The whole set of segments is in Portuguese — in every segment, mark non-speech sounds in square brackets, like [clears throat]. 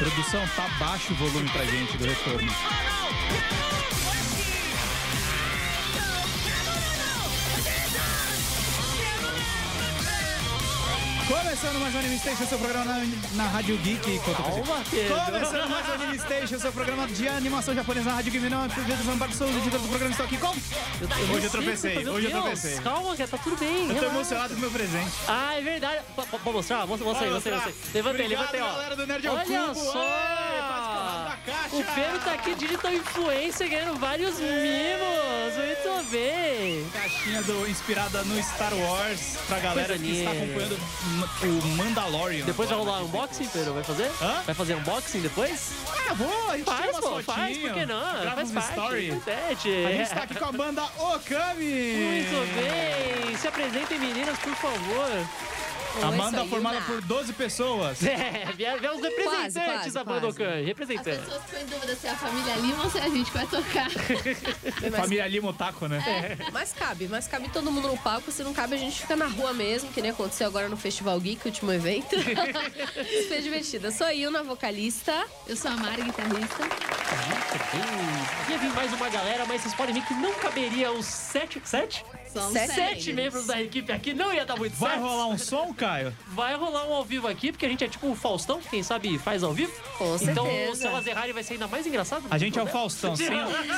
Produção, tá baixo o volume pra gente do retorno. Começando mais um Anime Station, seu programa na, na Rádio Geek. Calma. Começando mais um Anime Station, seu programa de animação japonesa na Rádio Geek. Meu nome é Pedro Zambarco, sou o editor do programa. Estou aqui com... Hoje eu tropecei, hoje eu tropecei. Calma, cara, tá tudo bem. Eu tô emocionado com o meu presente. Ah, é verdade. Pode mostrar? Mostra, mostra aí, mostra aí, mostra aí. Levantei, Obrigado, levantei, ó. galera do Nerd ao Olha só! O Pedro tá aqui digital influencer ganhando vários mimos. Muito bem. Caixinha do, inspirada no Star Wars pra galera Coisa que está acompanhando o Mandalorian. Depois vai rolar unboxing, Pedro? Vai fazer? Hã? Vai fazer unboxing depois? Ah, vou, a gente Faz, pô, faz, por que não? Grava faz parte. story. A gente tá aqui com a banda Okami. Muito bem. Se apresentem, meninas, por favor. É Amanda formada por 12 pessoas. [laughs] É, viemos representantes da Bandocan. Representantes. As pessoas ficam em dúvida se é a família Lima ou se é a gente que vai tocar. [laughs] família Lima o taco, né? É. é, mas cabe, mas cabe todo mundo no palco. Se não cabe, a gente fica na rua mesmo, que nem aconteceu agora no Festival Geek, último evento. [laughs] Super divertida. Eu sou a Ilna, vocalista. Eu sou a Mari, guitarrista. Queria. Ia vir mais uma galera, mas vocês podem ver que não caberia os 7 7? Sete, sete membros da equipe aqui, não ia dar muito Vai certo. Vai rolar um som, Caio? Vai rolar um ao vivo aqui, porque a gente é tipo o um Faustão, quem sabe faz ao vivo. Com então certeza. o seu Lazerrari vai ser ainda mais engraçado. A gente é o né? Faustão, sem,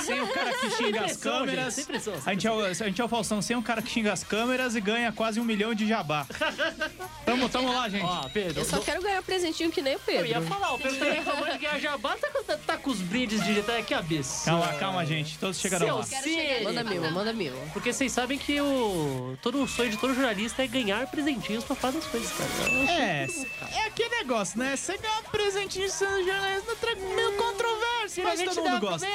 sem o cara que xinga as câmeras. É pressão, a, gente é o, a gente é o Faustão sem o cara que xinga as câmeras e ganha quase um milhão de jabá. tamo, tamo lá, gente. Ó, Pedro, eu só quero ganhar um presentinho que nem o Pedro. Eu ia falar, o Pedro tá [laughs] reclamando de ganhar jabá, tá, tá, tá com os brindes digitais aqui a cabeça. Calma, calma, gente. Todos chegaram seu lá. Manda mil, manda mil. Porque vocês sabem que o todo o sonho de todo jornalista é ganhar presentinhos pra fazer as coisas, cara. É, é aquele negócio, né? Você ganha um presentinho sendo jornalista, meio controverso, mas todo mundo gosta. É, é,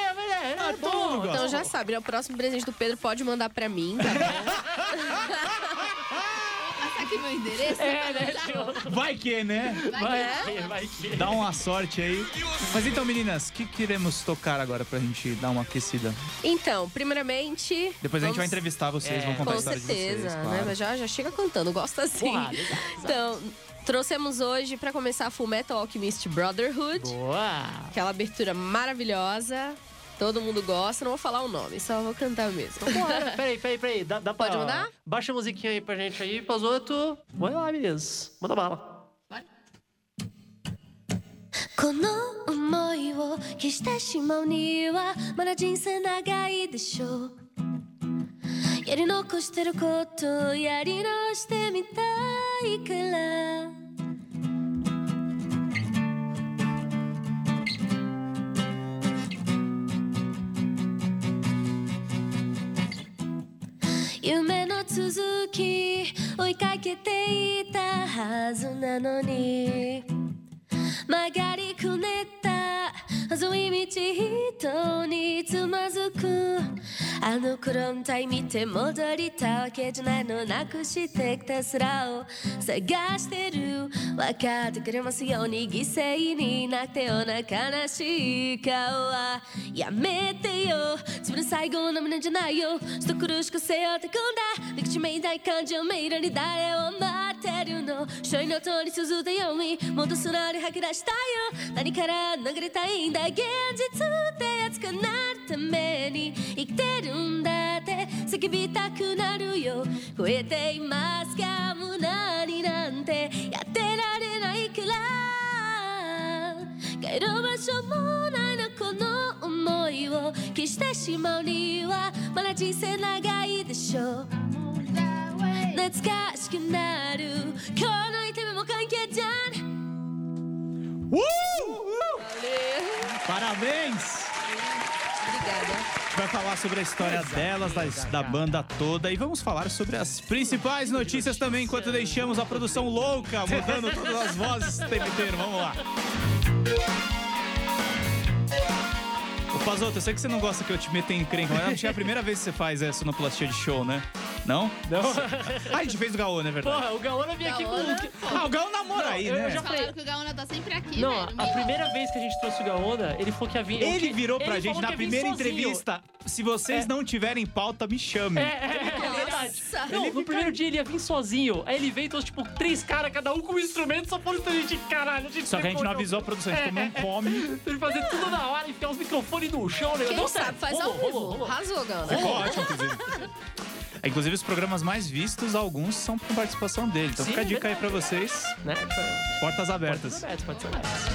é, Ah, todo bom. mundo gosta. Então já sabe, né? O próximo presente do Pedro pode mandar pra mim, tá bom? [laughs] Passa aqui meu endereço. É, né. [laughs] Vai que, né? Vai que, vai que. Dá uma sorte aí. Mas então, meninas, o que queremos tocar agora pra gente dar uma aquecida? Então, primeiramente. Depois a gente vai vamos- entrevistar vocês, É, vão contar a Com história certeza, de vocês, né? claro. Mas já, já chega cantando, gosto assim. Então, trouxemos hoje pra começar Full Metal Alchemist Brotherhood, Boa! aquela abertura maravilhosa. Todo mundo gosta, não vou falar o nome, só vou cantar mesmo. Porra, peraí, peraí, peraí. Dá, dá pra... Pode mandar? Baixa a musiquinha aí pra gente aí, Pazoto. Vai lá, meninas. Manda bala. この思いを消してしまうにはまだ人生長いでしょうやり残してることやり直してみたいから 夢の続き追いかけていたはずなのに。曲がりくねった細い道人につまずく。あの頃のタイ見て戻りたわけじゃないの。なくしてきた空を探してる。分かってくれますように犠牲になってような悲しい顔は。やめてよ。自分の最後の胸じゃないよ。ちょっと苦しく背負ってくんだ。憎しめいたい感情。メイラに誰を待ってるの。一人の通り続いたように戻すなり吐き出したよ。何から流れたいんだ現実って熱くなるために生きてるんだって。叫びたくなるよ。超えていますか無駄になんて。やってられないから。帰る場所もないのこの思いを。消してしまうにはまだ人生長いでしょう。懐かしくなるこの痛みも関係じゃん Uh! Parabéns! Obrigada. A gente vai falar sobre a história delas, da, da banda toda, e vamos falar sobre as principais notícias também, enquanto deixamos a produção louca, mudando todas as vozes o tempo inteiro. Vamos lá. Pazoto, eu sei que você não gosta que eu te meta em encrenca, mas acho que é a primeira vez que você faz essa sonoplastia de show, né? Não? Não. ah, a gente fez o Gaona, é verdade. Porra, o Gaona vinha aqui Gaona? com... Ah, o Gaona namora aí, eu- eu né? já- Falaram que o Gaona tá sempre aqui, Não, velho. a primeira vez que a gente trouxe o Gaona, ele falou que havia... Ele virou pra ele gente falou na que ia vir primeira sozinho. entrevista. Se vocês É. não tiverem pauta, me chamem. É, é, é, verdade. Não, no primeiro dia ele ia vir sozinho. Aí ele veio e trouxe, tipo, três caras, cada um com um instrumento, só foram a gente, caralho. A gente Só que a gente não avisou a produção, a gente não come. [laughs] Tem que fazer tudo na hora, enfiar os microfones no chão, né? Quem Deu sabe certo. faz Rolou, ao vivo. rolou, rolou. Arrasou, Gana. Ficou ótimo, inclusive. [laughs] É, Inclusive, os programas mais vistos, alguns são com participação dele. Então Sim, fica a dica aí pra verdade. vocês. Né? Portas abertas. Ser aberto, pode ser.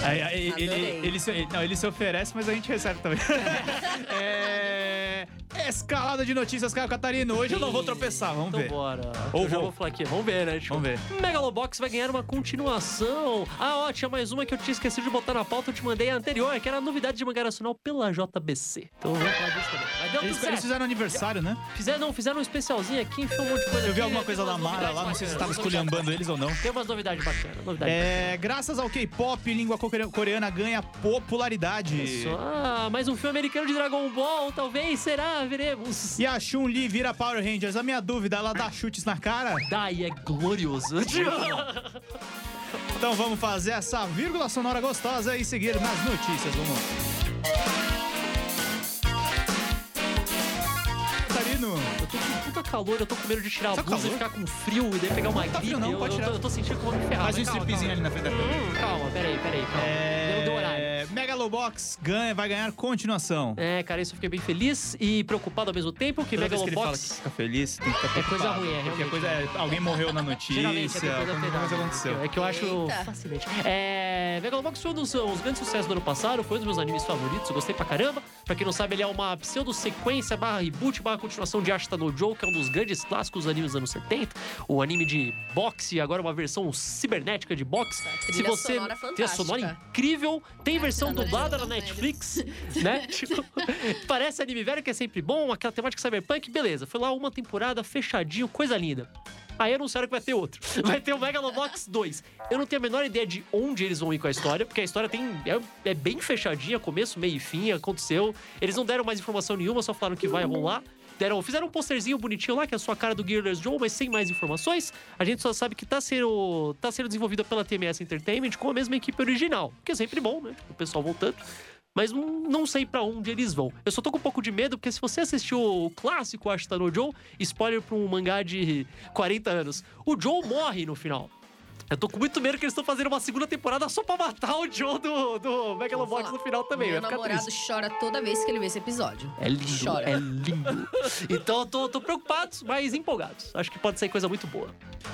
Aí, aí, ele, ele, se, ele- não, ele se oferece, mas a gente recebe também. [laughs] é, escalada de notícias, Caio Catarino. Hoje eu não vou tropeçar, vamos Então ver. bora. Ou eu já vou. falar aqui. Vamos ver, né? Tipo, Vamos ver. Megalobox vai ganhar uma continuação. Ah, ó, tinha mais uma que eu tinha esquecido de botar na pauta, eu te mandei a anterior, que era a novidade de mangá nacional pela JBC. Então vamos falar disso também. Mas deu Eles, tudo eles fizeram aniversário, né? Fizeram, não, fizeram um especialzinho aqui, enfiou um monte de coisa Eu vi aqui, alguma tem coisa da Mara lá, não sei se bacanas, estava esculhambando eles ou não. Tem umas novidades bacanas, novidades É, graças ao K-pop, língua core- coreana ganha popularidade. bacanas. Ah, mais um filme americano de Dragon Ball, talvez, será? Veremos. E a Chun-Li vira Power Rangers. A minha dúvida, ela dá chutes na cara? Daí é glorioso. Então vamos fazer essa vírgula sonora gostosa e seguir nas notícias. Vamos lá. Catarino, Eu tô com puta calor, eu tô com medo de tirar a Tá blusa e calor? ficar com frio e daí pegar uma Não tá gripe. frio não, eu, pode eu, tirar. tô, eu tô sentindo que eu vou me ferrar. faz um stripzinho ali na frente da câmera. Hum, calma, peraí, peraí, calma. Deu, deu horário. É, Megalobox ganha, vai ganhar continuação. É, cara, isso eu fiquei bem feliz e preocupado ao mesmo tempo que Toda vez que ele fala que Megalobox... fica feliz, tem que ficar É coisa preocupado, ruim, é, Porque realmente. coisa é, alguém morreu na notícia, Geralmente é alguma coisa aconteceu. É que eu acho Eita. fascinante. É, Megalobox foi um dos os grandes sucessos do ano passado, foi um dos meus animes favoritos, eu gostei pra caramba. Pra quem não sabe, ele é uma pseudo-sequência barra reboot barra continuação de Ashita no Joe, que é um dos grandes clássicos dos animes dos anos 70. O anime de boxe, agora uma versão cibernética de boxe. Se você sonora trilha sonora incrível, tem versão dublada na são velhos. Netflix, né? [laughs] Tipo, [laughs] parece anime velho que é sempre bom, aquela temática cyberpunk, beleza. Foi lá uma temporada fechadinho, coisa linda. Aí anunciaram que vai ter outro. [laughs] Vai ter o Megalobox 2. Eu não tenho a menor ideia de onde eles vão ir com a história, porque a história tem é, é bem fechadinha, começo, meio e fim, aconteceu. Eles não deram mais informação nenhuma, só falaram que vai rolar. Deram, fizeram um posterzinho bonitinho lá, que é a sua cara do Gearless Joe, mas sem mais informações. A gente só sabe que tá sendo, tá sendo desenvolvida pela TMS Entertainment com a mesma equipe original. Que é sempre bom, né? O pessoal voltando. Mas não, sei pra onde eles vão. Eu só tô com um pouco de medo, porque se você assistiu o clássico Ashita no Joe, spoiler pra um mangá de 40 anos, o Joe morre no final. Eu tô com muito medo que eles estão fazendo uma segunda temporada só pra matar o Joe do, do Megalobox no final também. Meu namorado triste. chora toda vez que ele vê esse episódio. É lindo, Chora. é lindo. [laughs] Então eu tô, tô preocupado, mas empolgados. Acho que pode ser coisa muito boa.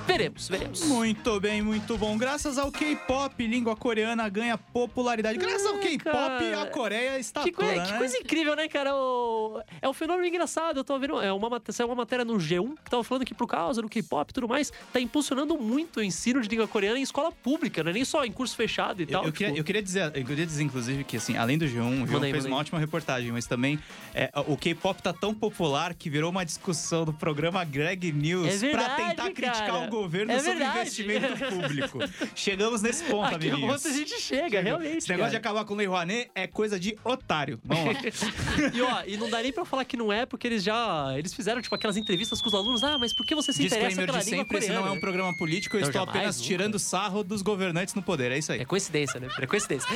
Veremos, veremos. Muito bem, muito bom. Graças ao K-pop, língua coreana ganha popularidade. Graças ao Ah, K-pop, a Coreia está Que, toda, coisa, né? que coisa incrível, né, cara? O- É um fenômeno engraçado. Eu tô vendo. É uma, saiu uma matéria no G1 que tava falando que, por causa do K-pop e tudo mais, tá impulsionando muito o ensino de língua coreana em escola pública, né? Nem só em curso fechado e Eu, tal. eu queria, tipo, eu queria dizer, eu queria dizer, inclusive, que assim, além do G1, o G1 Manda aí, fez manda uma ótima reportagem, mas também é, o K-pop tá tão popular que virou uma discussão do programa Greg News É verdade, pra tentar criticar cara. o governo É sobre investimento [laughs] público. Chegamos nesse ponto, Aqui é amiguinhos. a gente chega, realmente. Esse negócio de cara. acabar com o Lei Rouanet é coisa de otário. Vamos lá. [laughs] E ó, e não dá nem pra falar que não é, porque eles já. Eles fizeram, tipo, aquelas entrevistas com os alunos. Ah, mas por que você se interessa Disclaimer pela de língua sempre, esse coreana? não é um programa político, eu Não, estou jamais, apenas. Tirando sarro dos governantes no poder, é isso aí. É coincidência, né? É coincidência.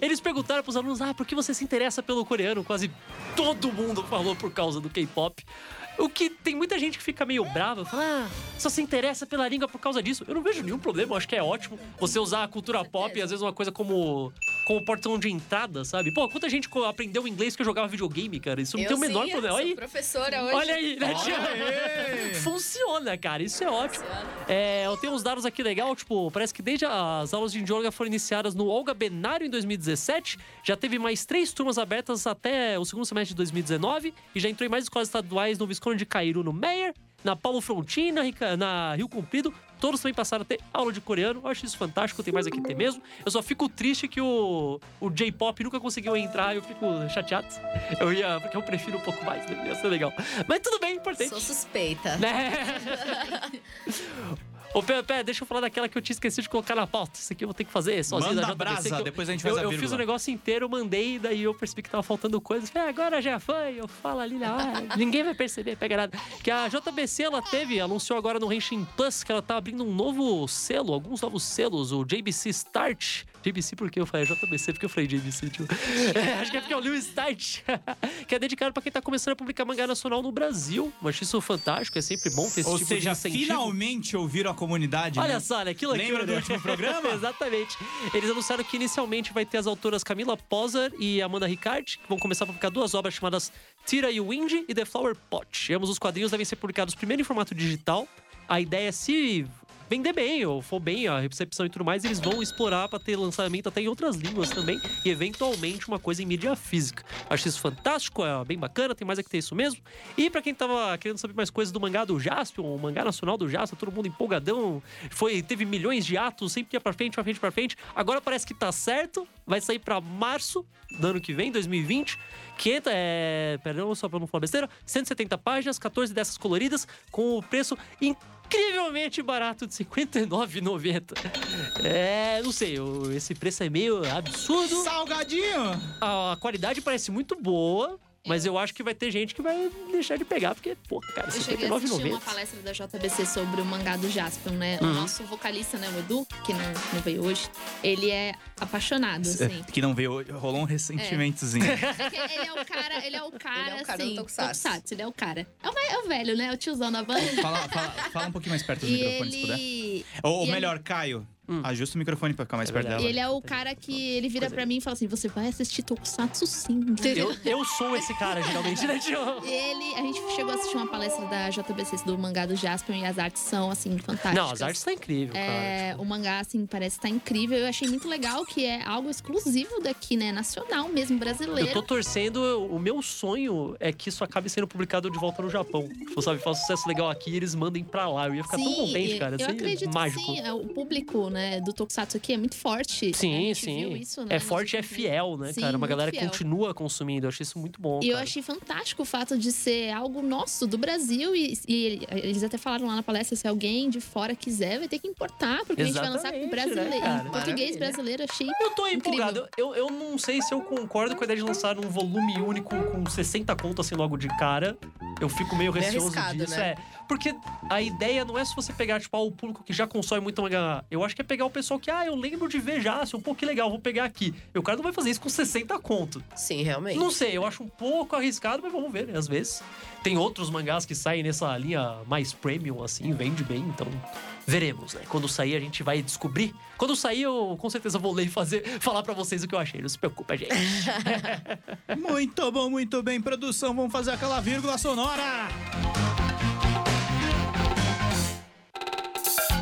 Eles perguntaram pros alunos, ah, por que você se interessa pelo coreano? Quase todo mundo falou por causa do K-pop. O que tem muita gente que fica meio brava, fala, ah, só se interessa pela língua por causa disso. Eu não vejo nenhum problema, eu acho que é ótimo você usar a cultura pop e às vezes uma coisa como, como portão de entrada, sabe? Pô, quanta gente aprendeu inglês porque eu jogava videogame, cara? Isso não eu tem o menor sim, problema. Olha aí, professora hoje. olha aí, né? Aê! [laughs] Funciona, cara, isso é ótimo. É, eu tenho uns dados aqui legal, tipo, parece que desde as aulas de yoga foram iniciadas no Olga Benário em 2017, já teve mais três turmas abertas até o segundo semestre de 2019 e já entrou em mais escolas estaduais no Visconde de Cairu, no Meyer, na Paulo Frontin, na, Rica- na Rio Comprido. Todos também passaram a ter aula de coreano. Eu acho isso fantástico, tem mais aqui ter mesmo. Eu só fico triste que o, o J-pop nunca conseguiu entrar, eu fico chateado. Eu ia, porque eu prefiro um pouco mais, né? Ia ser legal. Mas tudo bem, importante. Sou suspeita. Né? [laughs] Ô, pera, deixa eu falar daquela que eu tinha esquecido de colocar na pauta. Isso aqui eu vou ter que fazer sozinho. Manda da JBC, brasa, eu- depois a gente faz eu, a eu fiz o vírgula. negócio inteiro, mandei, daí eu percebi que tava faltando coisas. Falei, ah, agora já foi, eu falo ali na hora. [laughs] Ninguém vai perceber, pega nada. Que a JBC, ela teve, anunciou agora no Henshin Plus que ela tá abrindo um novo selo, alguns novos selos, o JBC Start. JBC porque eu falei JBC porque eu falei JBC, tio. É, acho que é porque é o Lewis Start, [laughs] que é dedicado pra quem tá começando a publicar mangá nacional no Brasil. Eu acho isso fantástico, é sempre bom ter esse Ou tipo seja, de incentivo. finalmente ouviram a comunidade. Olha né? só, né? Que loucura. Lembra do último programa? [laughs] Exatamente. Eles anunciaram que inicialmente vai ter as autoras Camila Poser e Amanda Ricard, que vão começar a publicar duas obras chamadas Tira e Wind e The Flower Pot. Ambos os quadrinhos devem ser publicados primeiro em formato digital. A ideia é se vender bem ou for bem a recepção e tudo mais, eles vão explorar para ter lançamento até em outras línguas também e eventualmente uma coisa em mídia física. Acho isso fantástico, é bem bacana, tem mais é que ter isso mesmo. E para quem tava querendo saber mais coisas do mangá do Jaspion, o mangá nacional do Jaspion, todo mundo empolgadão, foi teve milhões de atos, sempre ia para frente, para frente, para frente. Agora parece que tá certo, vai sair para março do ano que vem, 2020. 500, é, perdão, só pra não falar besteira, 170 páginas, 14 dessas coloridas, com o preço incrivelmente barato de R$ 59,90. É, não sei, esse preço é meio absurdo. Salgadinho! A qualidade parece muito boa, mas eu acho que vai ter gente que vai deixar de pegar, porque, pô, cara, Eu cheguei a assistir uma 59,90. palestra da JBC sobre o mangá do Jaspion, né? Uhum. O nosso vocalista, né, o Edu, que não, não veio hoje, ele é apaixonado, assim. Que não veio, rolou um ressentimentozinho. É [laughs] que ele é o cara, ele é o cara, Ele é o cara do assim, Tokusatsu. ele é o cara. É o, é o velho, né? O tiozão da banda. fala, fala, fala um pouquinho mais perto do E microfone, se puder. ele... Ou, ou e ele- melhor, Caio, Hum. ajusta o microfone pra ficar mais É perto dela. E ele é o cara que ele vira pra mim e fala assim: você vai assistir Tokusatsu sim. Eu, eu sou esse cara, geralmente, né, tio? E ele, a gente chegou a assistir uma palestra da JBC do mangá do Jaspion e as artes são, assim, fantásticas. Não, as artes tá incrível, cara. É, o mangá, assim, parece estar incrível. Eu achei muito legal que é algo exclusivo daqui, né? Nacional mesmo, brasileiro. Eu tô torcendo, o meu sonho é que isso acabe sendo publicado de volta no Japão. Tipo, sabe, faz sucesso legal aqui e eles mandem pra lá. Eu ia ficar tão contente, cara. Eu Isso aí é acredito mágico. que sim. é, O público, né, do Tokusatsu aqui é muito forte. a Sim, sim. isso, né, é forte e é fiel, né, Sim, cara? Uma galera fiel. continua consumindo. Eu achei isso muito bom. E eu cara. achei fantástico o fato de ser algo nosso, do Brasil. E, e eles até falaram lá na palestra: se alguém de fora quiser, vai ter que importar, porque a gente vai lançar com Exatamente, brasileiro. né, português brasileiro, achei. Eu tô empolgado. Eu, eu não sei se eu concordo com a ideia de lançar um volume único com 60 contas assim logo de cara. Eu fico meio Meio receoso arriscado, disso. né? É. Porque a ideia não é se você pegar, tipo, ah, o público que já consome muito mangá. Eu acho que é pegar o pessoal que, ah, eu lembro de ver já, um pouco que legal, vou pegar aqui. E o cara não vai fazer isso com 60 conto. Sim, realmente. Não sei, eu acho um pouco arriscado, mas vamos ver, né? Às vezes. Tem outros mangás que saem nessa linha mais premium, assim, vende bem, então. Veremos, né? Quando sair, a gente vai descobrir. Quando sair, eu com certeza vou ler e fazer, [laughs] falar pra vocês o que eu achei. Não se preocupa, gente. [laughs] Muito bom, muito bem, produção. Vamos fazer aquela vírgula sonora.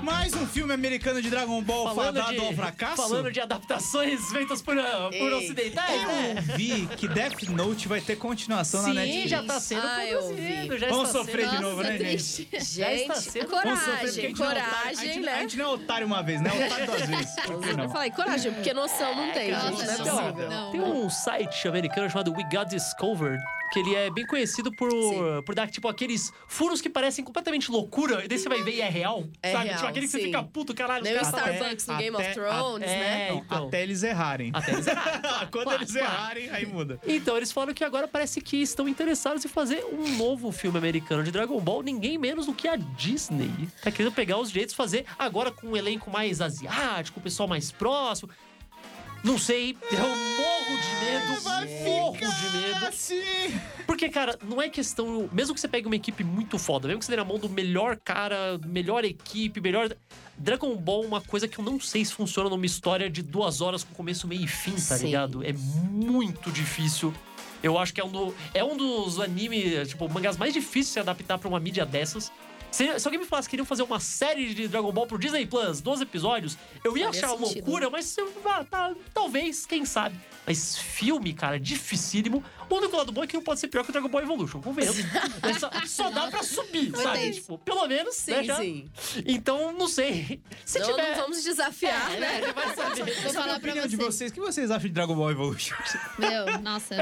Mais um filme americano de Dragon Ball fadado ao fracasso. falando de adaptações feitas por, uh, por ocidentais, né? Eu vi que Death Note vai ter continuação na Sim, Netflix. já tá sendo Ah, eu produzido. vi. Já Vamos está sofrer sendo... de novo, né, triste. Já está Gente, sendo- coragem, gente não é otário. A coragem, gente, a né? gente não é otário uma vez, né? É otário duas vezes. Eu falei, coragem, porque noção não tem, Nossa, gente. Não é possível. Tem um site americano chamado We Got Discovered, que ele é bem conhecido por, Sim. por dar, tipo, aqueles furos que parecem completamente loucura, e daí você vai ver e é real. É sabe? real, tipo, aquele que você fica puto, caralho. Nem o Starbucks no Game até- of Thrones, é, né? Não, então. até eles errarem. Até eles [laughs] Quando Claro, eles claro. errarem, aí muda. Então, eles falam que agora parece que estão interessados em fazer um novo filme americano de Dragon Ball, ninguém menos do que a Disney. Tá querendo pegar os direitos e fazer agora com um elenco mais asiático, o pessoal mais próximo. Não sei, eu morro de medo, morro de medo. Assim. Porque, cara, não é questão. Mesmo que você pegue uma equipe muito foda, mesmo que você dê na mão do melhor cara, melhor equipe, melhor. Dragon Ball é uma coisa que eu não sei se funciona numa história de duas horas com começo, meio e fim, tá Sim. ligado? É muito difícil. Eu acho que é um, do- é um dos animes, tipo, mangás mais difíceis de se adaptar pra uma mídia dessas. Se, se alguém me falasse que queriam fazer uma série de Dragon Ball pro Disney Plus, 12 episódios, eu ia Faria achar sentido. loucura, mas ah, tá, talvez, quem sabe. Mas filme, cara, dificílimo. O único lado bom é que não pode ser pior que o Dragon Ball Evolution, convenhamos. [laughs] Só, só dá pra subir, sabe? Entendi. Tipo, pelo menos, né, Sim, já. sim. Então, não sei. Se Não, tiver... não vamos desafiar, É, né? né? Vai saber. Vou falar pra opinião de vocês. vocês. O que vocês acham de Dragon Ball Evolution? [laughs] Meu, nossa,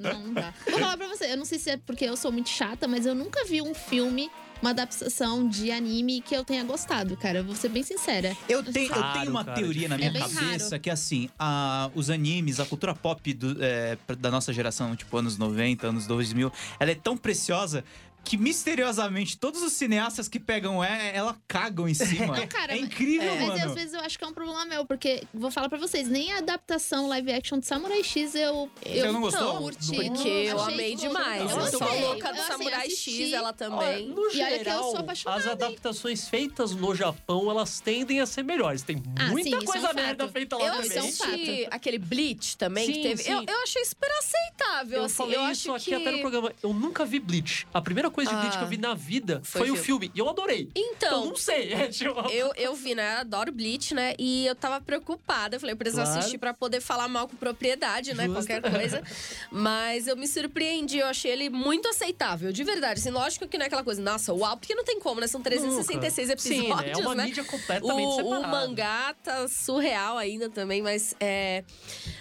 não, não dá. Vou falar pra você, eu não sei se é porque eu sou muito chata, mas eu nunca vi um filme, uma adaptação de anime que eu tenha gostado, cara. Vou ser bem sincera. Eu tenho, eu Raro, tenho uma cara, teoria na minha É cabeça raro. que, assim, a- os animes, a cultura pop do- é, da nossa geração, tipo anos 90, anos 2000, ela é tão preciosa que misteriosamente todos os cineastas que pegam é, ela cagam em [laughs] cima. Não, cara, é mas- incrível, Mas mano. às vezes eu acho que é um problema meu, porque vou falar pra vocês, nem a adaptação live action de Samurai X eu. Você não gostou? Não, curti. Porque eu amei demais. Eu Eu sou louca Eu, do assim, Samurai assisti- X, ela Olha, também. no E olha que eu geral, sou apaixonada, as hein? adaptações feitas no Japão, elas tendem a ser melhores. Tem Ah, muita sim, coisa é um merda fato. feita lá Eu também. isso é um assisti aquele Bleach também Sim, que teve. sim. Eu, eu achei super aceitável. Eu assim, falei eu isso acho aqui que... até no programa. Eu nunca vi Bleach. A primeira coisa de Bleach Ah, que eu vi na vida foi foi, o filme. E eu adorei. Então, eu não sei. É, tipo... [laughs] Eu, eu vi, né? Adoro Bleach, né? E eu tava preocupada. Eu falei, eu preciso Claro. assistir pra poder falar mal com propriedade, né? Justo. Qualquer coisa. [laughs] Mas eu me surpreendi, eu achei ele muito aceitável, de verdade. Assim, lógico que não é aquela coisa, nossa, uau, porque não tem como, né? São 366 Nunca. Sim, episódios, né? É uma né? mídia completamente O, separada. o mangá tá surreal ainda também, mas é,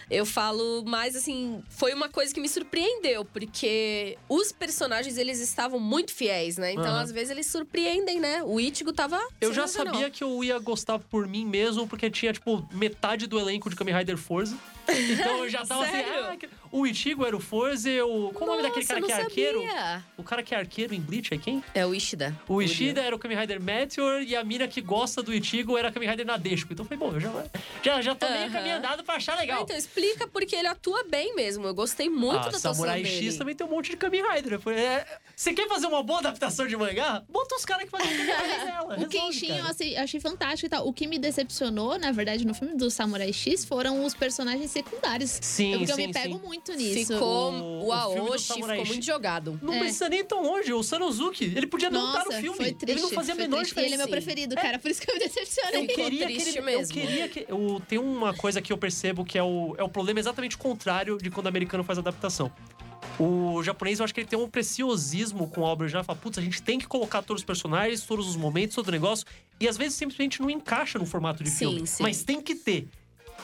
eu falo mais assim, foi uma coisa que me surpreendeu, porque os personagens eles estavam muito fiéis, né? Então Aham. às vezes eles surpreendem, né? O Ichigo tava Eu já sabia que eu ia gostar por mim mesmo, porque tinha, tipo, metade do elenco de Kamen Rider Forza. Então eu já tava assim, ah, que- o Ichigo era o Forza, o... Qual o nome daquele cara que é arqueiro? sabia. O cara que é arqueiro em Bleach é quem? É o Ishida. O Ishida era o Kamen Rider Meteor e a mina que gosta do Ichigo era a Kamen Rider Nadeshiko. Então foi bom, eu já, já, já tô meio Aham. caminho andado pra achar Ah, legal. então explica porque ele atua bem mesmo. Eu gostei muito ah, da atuação Samurai dele. X também tem um monte de Kamen Rider. É, Você quer fazer uma boa adaptação de mangá? Bota os caras que fazem Rider nela. [laughs] O resolve, Kenshin eu achei, achei fantástico e tal. O que me decepcionou, na verdade, no filme do Samurai X foram os personagens secundários. Sim, Porque eu sim, me pego sim. muito nisso. Ficou O- o, o Aoshi, ficou muito jogado. Não É. precisa nem tão longe. O Sanosuke, ele podia não estar Nossa, no filme. foi triste. ele não fazia a menor triste. E ele é meu diferença. preferido, cara. Por isso que eu me decepcionei. Eu queria triste que ele, mesmo. Eu queria que. Eu, tem uma coisa que eu percebo que é o, é o problema exatamente contrário de quando o americano faz adaptação. O japonês, eu acho que ele tem um preciosismo com a obra original. Fala, putz, a gente tem que colocar todos os personagens, todos os momentos, todo o negócio. E às vezes simplesmente não encaixa no formato de Sim, filme. sim. Mas tem que ter.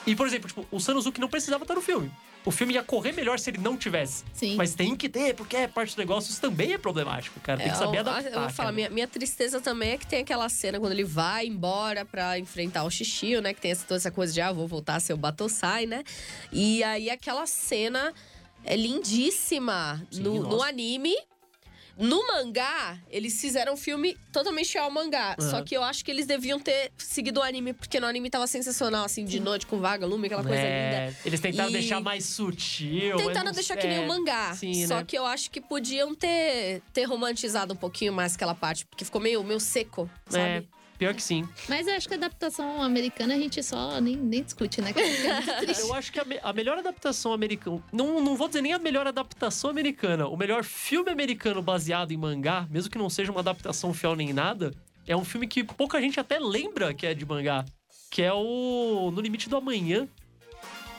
E, por exemplo, tipo, o Sanosuke não precisava estar no filme. O filme ia correr melhor se ele não tivesse. Sim. Mas tem que ter, porque é parte do negócio. Isso também é problemático, cara. Tem que É, saber eu- adaptar. Eu vou falar, minha, minha tristeza também é que tem aquela cena quando ele vai embora pra enfrentar o Xixio, né? Que tem essa, toda essa coisa de, ah, vou voltar a ser o Batosai, né? E aí aquela cena é lindíssima Sim, no, no anime. No mangá, eles fizeram um filme totalmente ao mangá. Aham. Só que eu acho que eles deviam ter seguido o anime, porque no anime tava sensacional, assim, de noite com vaga, lume, aquela coisa É, linda. Eles tentaram E- deixar mais sutil. Tentaram deixar que nem é, o mangá. sim, só né? que eu acho que podiam ter, ter romantizado um pouquinho mais aquela parte, porque ficou meio, meio seco, É, sabe? Pior que sim. Mas eu acho que a adaptação americana a gente só nem, nem discute, né? É. [laughs] Eu acho que a, me- a melhor adaptação americana. Não, não vou dizer nem a melhor adaptação americana. O melhor filme americano baseado em mangá, mesmo que não seja uma adaptação fiel nem nada, é um filme que pouca gente até lembra que é de mangá. Que é o No Limite do Amanhã.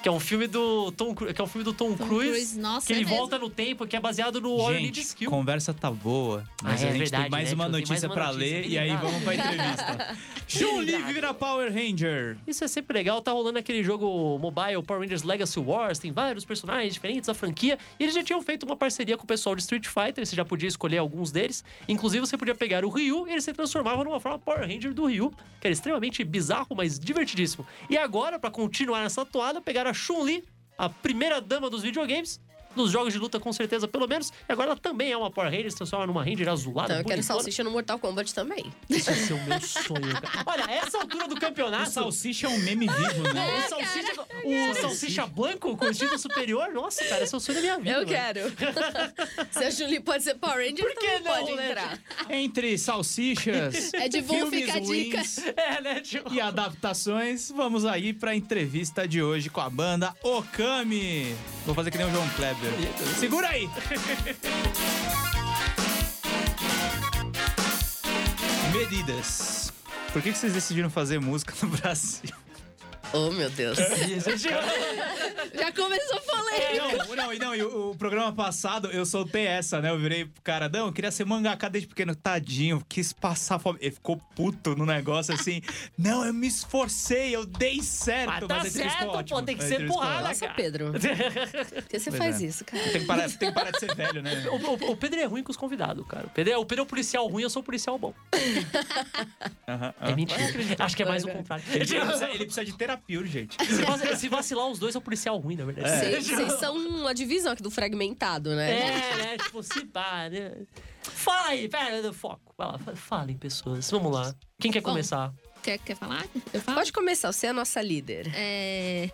Que é um filme do Tom, que é um filme do Tom, Tom Cruise. Cruise, nossa, que ele é mesmo. volta no tempo, que é baseado no All You Need Skill. conversa tá boa, mas Ah, é a gente verdade, tem mais né, uma? Tem notícia mais uma pra notícia, ler e aí vamos pra entrevista. [laughs] Chun-Li vira Power Ranger. Isso é sempre legal, tá rolando aquele jogo mobile Power Rangers Legacy Wars, tem vários personagens diferentes da franquia, e eles já tinham feito uma parceria com o pessoal de Street Fighter, você já podia escolher alguns deles. Inclusive, você podia pegar o Ryu e ele se transformava numa forma Power Ranger do Ryu, que era extremamente bizarro, mas divertidíssimo. E agora, pra continuar nessa toada, pegaram Chun-Li, a primeira dama dos videogames. Nos jogos de luta, com certeza, pelo menos. E agora ela também é uma Power Ranger, se transforma numa Ranger azulada. Então eu quero bonitona. salsicha no Mortal Kombat também. Esse vai ser o meu sonho, cara. Olha, essa altura do O campeonato. Salsicha é um meme vivo, O né? salsicha, o salsicha branco com estilo superior, nossa, cara, esse é o sonho da minha vida. Eu mano. quero. [laughs] Se a Julie pode ser Power Ranger, Por que não, pode né? entrar. Entre salsichas, [laughs] É de bom filmes fica ruins É, né, tio? e adaptações, vamos aí pra entrevista de hoje com a banda Okami. Vou fazer que nem o João Kleber. Segura aí! Medidas. Por que que vocês decidiram fazer música no Brasil? Oh, meu Deus. [laughs] Já começou polêmica. Não, não, e não, e o, o programa passado eu soltei essa, né? Eu virei pro cara, não, eu queria ser mangaka desde pequeno, tadinho, quis passar fome. Ele ficou puto no negócio assim. Não, eu me esforcei, eu dei certo. Mas tá a entrevista certo, pô, tem que a ser porrada. Nossa, Pedro. [laughs] Por que você Pois faz é. isso, cara? Tem que, parar, tem que parar de ser velho, né? [laughs] O, o- o Pedro é ruim com os convidados, cara. O Pedro, é, o Pedro é o policial ruim, eu sou o policial bom. É mentira. Acho que é mais o contrário. Ele precisa, ele precisa de terapia urgente. Se vacilar, se vacilar os dois, é o policial ruim, na verdade. Vocês [laughs] vocês são uma divisão aqui do fragmentado, né? É, né? Tipo, se pá, né? Fala aí, pera, do foco. Vai lá, fa- falem, pessoas. Vamos lá. Quem quer Bom. começar? Quer, quer falar? Eu falo? Pode começar, você é a nossa líder. É...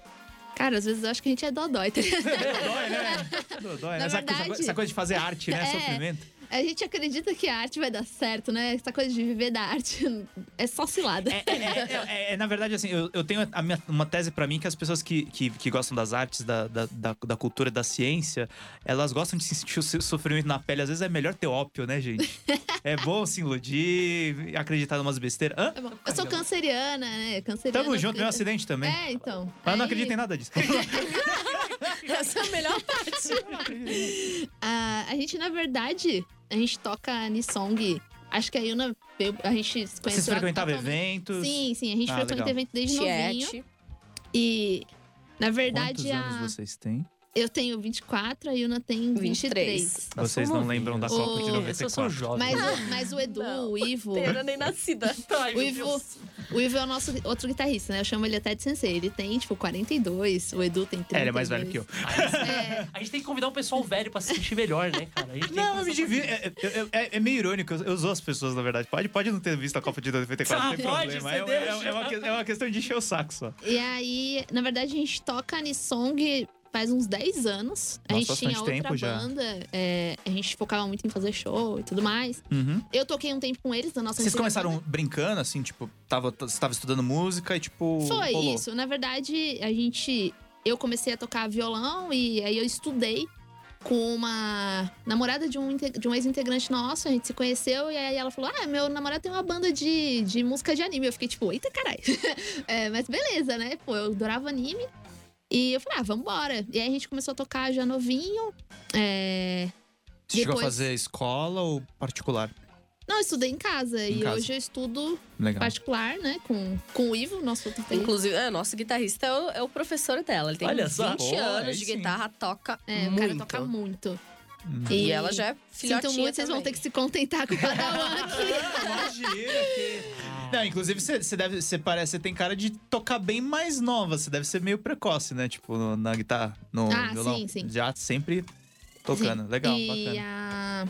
Cara, às vezes eu acho que a gente é dodói, tá ligado? [laughs] Dói, né? [laughs] Dói, né? Na Essa, verdade- coisa, essa coisa de fazer arte, né? É. Sofrimento. A gente acredita que a arte vai dar certo, né? Essa coisa de viver da arte [laughs] é só cilada. É, é, é, é, é, na verdade, assim, eu, eu tenho a minha- uma tese pra mim que as pessoas que, que, que gostam das artes, da, da, da, da cultura, da ciência, elas gostam de sentir o seu sofrimento na pele. Às vezes é melhor ter ópio, né, gente? [laughs] É bom se iludir, acreditar em umas besteiras. Hã? É. Eu sou canceriana, né? Canceriana. Tamo junto, meu acidente também. É, então. Mas eu não Aí, acredito em nada disso. [laughs] Essa é a melhor parte. A, a gente, na verdade, a gente toca Nisong. Acho que a Yuna, veio- a gente se conheceu. Vocês frequentavam eventos? Sim, sim. A gente Ah, frequenta legal. evento desde novinho. Tiete. E, na Quantos verdade, a... anos vocês têm? Eu tenho 24, a Yuna tem 23. 23. Vocês não lembram da. Copa de Ô, 94. Vocês são jovens. Mas, o- [laughs] mas o Edu, Não, o Ivo. Eu era nem nascida. [laughs] Ai, O Ivo, o Ivo é o nosso outro guitarrista, né? Eu chamo ele até de sensei. Ele tem, tipo, 42, o Edu tem 32. É, ele é mais velho que eu. [laughs] É, A gente tem que convidar o pessoal velho pra se sentir melhor, né, cara? A gente tem Não, eu me divirto. É, é- é- é meio irônico. Eu, zoo as pessoas, na verdade. Pode, pode não ter visto a Copa de 94, Ah, não tem pode, problema. É, é- é uma, é uma questão de encher o saco só. e aí, na verdade, a gente toca Anisong faz uns 10 anos. A Nossa, gente tinha outra banda. é, a gente focava muito em fazer show e tudo mais. Uhum. Eu toquei um tempo com eles na nossa Vocês começaram banda. brincando, assim, tipo, tava, você tava estudando música e, tipo. Foi rolou. isso. Na verdade, a gente. Eu comecei a tocar violão e aí eu estudei com uma namorada de um, de um ex-integrante nosso. A gente se conheceu e aí ela falou: Ah, meu namorado tem uma banda de, de música de anime. Eu fiquei tipo, eita caralho. [laughs] É, mas beleza, né? Pô, eu adorava anime. E eu falei, ah, vambora. E aí a gente começou a tocar já novinho. É... Você chegou a depois- fazer escola ou particular? Não, eu estudei em casa. Em e casa. hoje eu estudo Legal. particular, né? Com, com o Ivo, nosso outro integrante. Inclusive, é, nosso guitarrista é o, é o professor dela. Ele tem Olha 20 só. Anos aí de sim. guitarra, toca É, o muito. cara toca muito. E ela já é filhotinha Sinto muito, vocês vão ter também. que se contentar com o Padawan [laughs] aqui. Imagina que. Não, inclusive você, você deve. Você parece. Você tem cara de tocar bem mais nova. Você deve ser meio precoce, né? Tipo, no- na guitarra, no Ah, violão. sim, sim. Já sempre tocando. Legal, e bacana.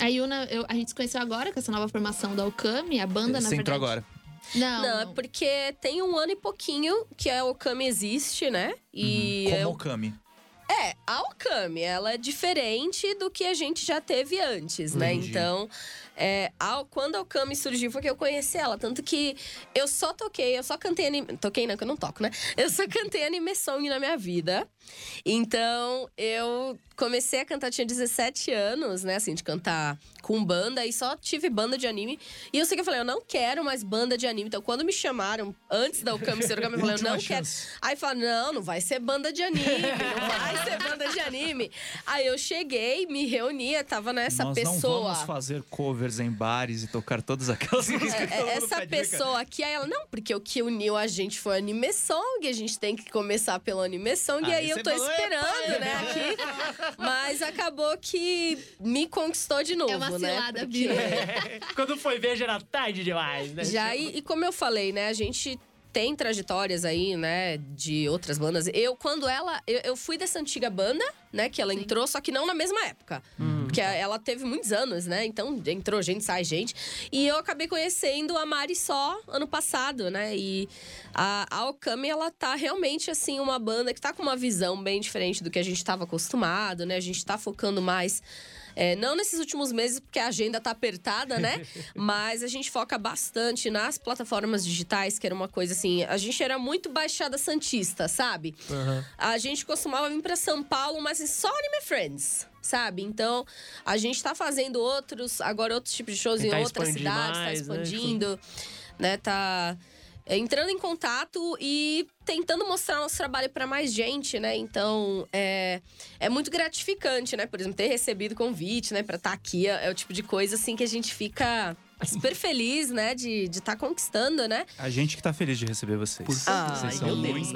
a, a Yuna, eu- a gente se conheceu agora com essa nova formação da Okami, a banda, na Você entrou verdade. agora. Não, Não, é não. porque tem um ano e pouquinho que a Okami existe, né? E Uhum. Como eu- Okami. É, a Okami, ela é diferente do que a gente já teve antes, né? Entendi. Então, é, a- quando a Okami surgiu foi que eu conheci ela. Tanto que eu só toquei, eu só cantei anime... Toquei não, que eu não toco, né? Eu só cantei anime song na minha vida. Então, eu comecei a cantar, tinha 17 anos, né? Assim, de cantar com banda. E só tive banda de anime. E eu sei que eu falei, eu não quero mais banda de anime. Então, quando me chamaram, antes da Okami ser Okami, eu falei, eu [laughs] não quero. Aí fala, não, não vai ser banda de anime, não vai ser banda de anime. Aí eu cheguei, me reunia, tava nessa Nós pessoa. não vamos fazer covers em bares e tocar todas aquelas músicas que É, todo mundo essa pede, né, cara? pessoa aqui, aí ela, não, porque o que uniu a gente foi anime song, a gente tem que começar pelo anime song, e Aí eu tô falou, esperando, né, aqui. Mas acabou que me conquistou de novo, É uma né? cilada, porque- Bia. [laughs] Quando foi ver, já era tarde demais, né? Já, e, e como eu falei, né, a gente tem trajetórias aí, né, de outras bandas. Eu, quando ela. Eu, eu fui dessa antiga banda, né, que ela Sim. entrou, só que não na mesma época. Porque a- ela teve muitos anos, né? Então entrou gente, sai gente. E eu acabei conhecendo a Mari só ano passado, né? E a, a Okami, ela tá realmente, assim, uma banda que tá com uma visão bem diferente do que a gente tava acostumado, né? A gente tá focando mais. É, não nesses últimos meses, porque a agenda tá apertada, né? [laughs] Mas a gente foca bastante nas plataformas digitais, que era uma coisa assim. A gente era muito baixada santista, sabe? Aham. A gente costumava vir pra São Paulo, mas só Anime Friends, sabe? Então, a gente tá fazendo outros, agora outros tipos de shows em Tentar outras cidades, tá mais, né? expandindo, né? Tá é, entrando em contato e tentando mostrar nosso trabalho pra mais gente, né? Então, é, é muito gratificante, né? Por exemplo, ter recebido convite, né, pra estar aqui é, é o tipo de coisa assim que a gente fica super feliz, né, de estar de tá conquistando, né? A gente que tá feliz de receber vocês. Por Ah, vocês são muito,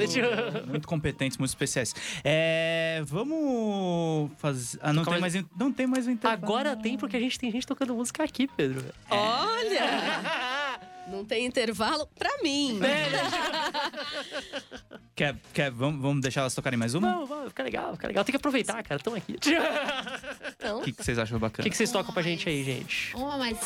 muito competentes, muito especiais. É, vamos fazer. Ah, não Tocar tem mais, in- não tem mais um intervalo. Agora tem, porque a gente tem gente tocando música aqui, Pedro. Olha! [laughs] Não tem intervalo pra mim. [laughs] Quer, quer, vamos, vamos deixar elas tocarem mais uma? Não, vai, fica legal, fica legal. Tem que aproveitar, cara. Estão aqui. [laughs] Então, O que, que vocês acham O bacana? que, que vocês tocam pra gente aí, gente? Uma mais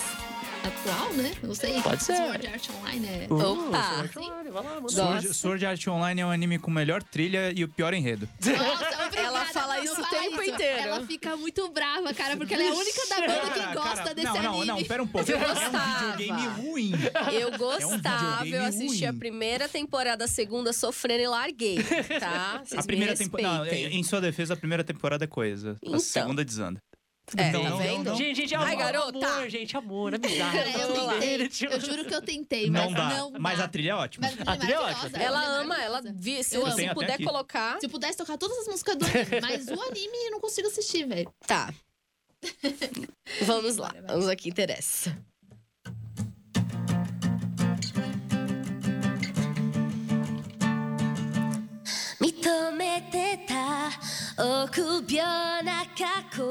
atual, né? Não sei. Pode ser. Sword Art Online é. Opa! Uh, Sword Art Online, vai lá. Sword, Sword Art Online é um anime com melhor trilha e o pior enredo. Nossa, [laughs] obrigada. Ela fala Não isso o tempo isso. inteiro. Ela fica muito brava, cara, porque ela é a única da banda que gosta cara, desse não, não, anime. não, pera um pouco. [laughs] Eu É um gostava. videogame ruim. eu gostava, videogame eu assisti a ruim. primeira temporada, a segunda sofrendo e larguei, tá? [laughs] Vocês A primeira me temporada. Em sua defesa, a primeira temporada é coisa. Então. A segunda desanda. É, não, tá não, vendo? Não, não. Gente, gente, é amor, Ai, garota. amor, gente, amor, amizade. É, [laughs] eu, tentei, eu juro que eu tentei, mas não dá. Não dá. Mas a trilha é ótima. A trilha é, é ótima. Ela, é ama, ela vi, se, eu se puder colocar. Se pudesse tocar todas as músicas do anime, mas o anime eu não consigo assistir, velho. Tá. [laughs] vamos lá, vamos ao que interessa. Mitomete 臆病な過去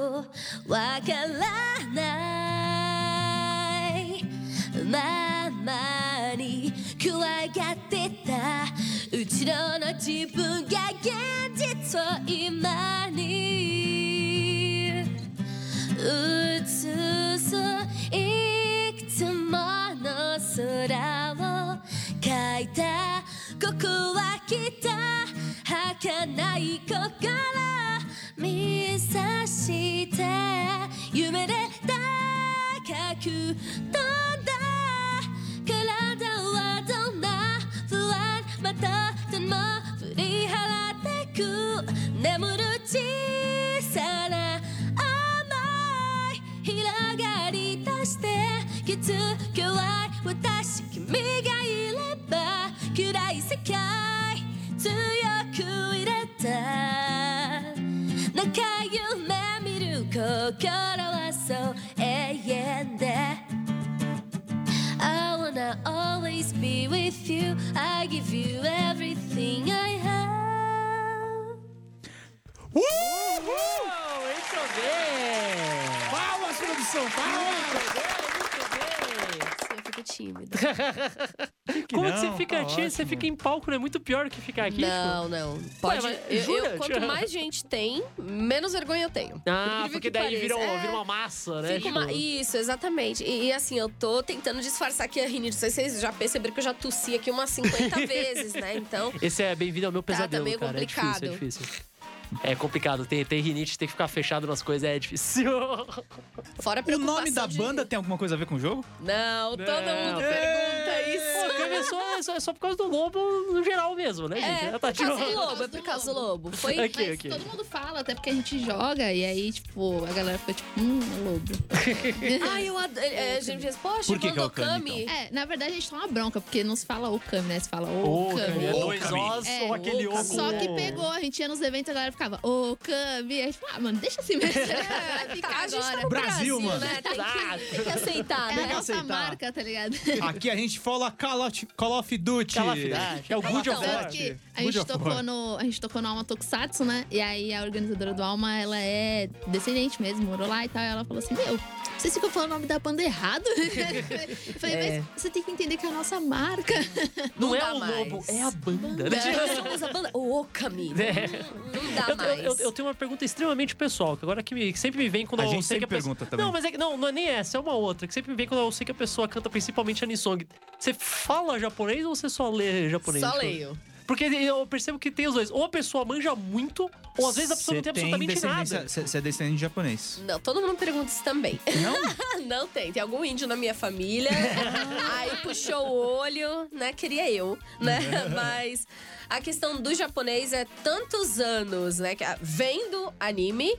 わからない。ままに怖がってた。後ろの自分が現実を今に。映すいくつもの空を描いた。ここはきっと儚い心見さして夢で高く。飛んだ体はどんな不安またでも振り払ってく眠る小さな甘い広がり出して気づけは私君が界強く入れた中夢見る心はそう永遠で I wanna always be with you. I give you everything I have. Uou, muito bem! Palmas, produção! Eu [laughs] Quando não, você fica tá tímido, você fica em palco, não é muito pior do que ficar aqui? Não, não. Pode. mas eu- eu- quanto mais gente tem, menos vergonha eu tenho. Ah, porque que daí vira, um- vira É. uma massa, né? Fica uma- Isso, exatamente. E, e, assim, eu tô tentando disfarçar aqui a rinite. Não sei se vocês já perceberam que eu já tossi aqui umas 50 [laughs] vezes, né? Então, Esse é bem-vindo ao meu Tá, tá pesadelo, meio cara. É difícil, é complicado. difícil. É complicado, ter, ter rinite, ter que ficar fechado nas coisas é difícil. fora a O nome da de- banda tem alguma coisa a ver com o jogo? Não, todo Não. mundo pergunta Câmbio é só, é, só, é só por causa do lobo no geral mesmo, né, gente? É, Ela tá por causa do lobo, é por causa do lobo. [laughs] Foi... Aqui, Mas aqui. todo mundo fala, até porque a gente joga, e aí, tipo, a galera fica tipo, hum, é lobo. [laughs] Ai, eu adoro. É, a gente diz, poxa, Por que que é o Bandokami. É, na verdade a gente toma bronca, porque não se fala Okami, né? Se fala Okami. Câmbio, é dois. Os É, ou aquele O. Só que pegou, a gente ia nos eventos e a galera ficava, Okami. Aí a gente falava, ah, mano, deixa assim mesmo. [laughs] Vai ficar Tá, a gente tá agora. no Brasil, Brasil, mano. né? Tem que, tem que aceitar, É a né? nossa aceitar. marca, tá ligado? Aqui a gente fala Call of, Call of Duty. Call of Duty. É o Good of Então, War. Duty. que a Good gente, of tocou War. no, a gente tocou no Alma Tokusatsu, né? E aí a organizadora do Alma, ela é descendente mesmo, morou lá e tal. E ela falou assim: Meu, vocês ficam falando o nome da banda errado? [laughs] Eu falei, É. mas você tem que entender que é a nossa marca. [laughs] Não, Não é o mais. lobo, é a banda. né? Nós somos a banda Okami. É. Não dá Eu, eu- mais. eu- eu tenho uma pergunta extremamente pessoal, que agora que, me- que sempre me vem quando A eu gente sei que a pessoa... pergunta também. Não, mas é não, não é nem essa, é uma outra, que sempre me vem quando eu sei que a pessoa canta principalmente anisong. Você fala japonês ou você só lê japonês? Só Tipo, leio. Porque eu percebo que tem os dois. Ou a pessoa manja muito, ou às vezes a pessoa não tem absolutamente nada. Você é descendente de japonês. Não, todo mundo pergunta isso também. Não? [laughs] Não tem. Tem algum índio na minha família. [laughs] aí puxou o olho, né? Queria eu, né? [laughs] Mas a questão do japonês é tantos anos, né? Vendo anime.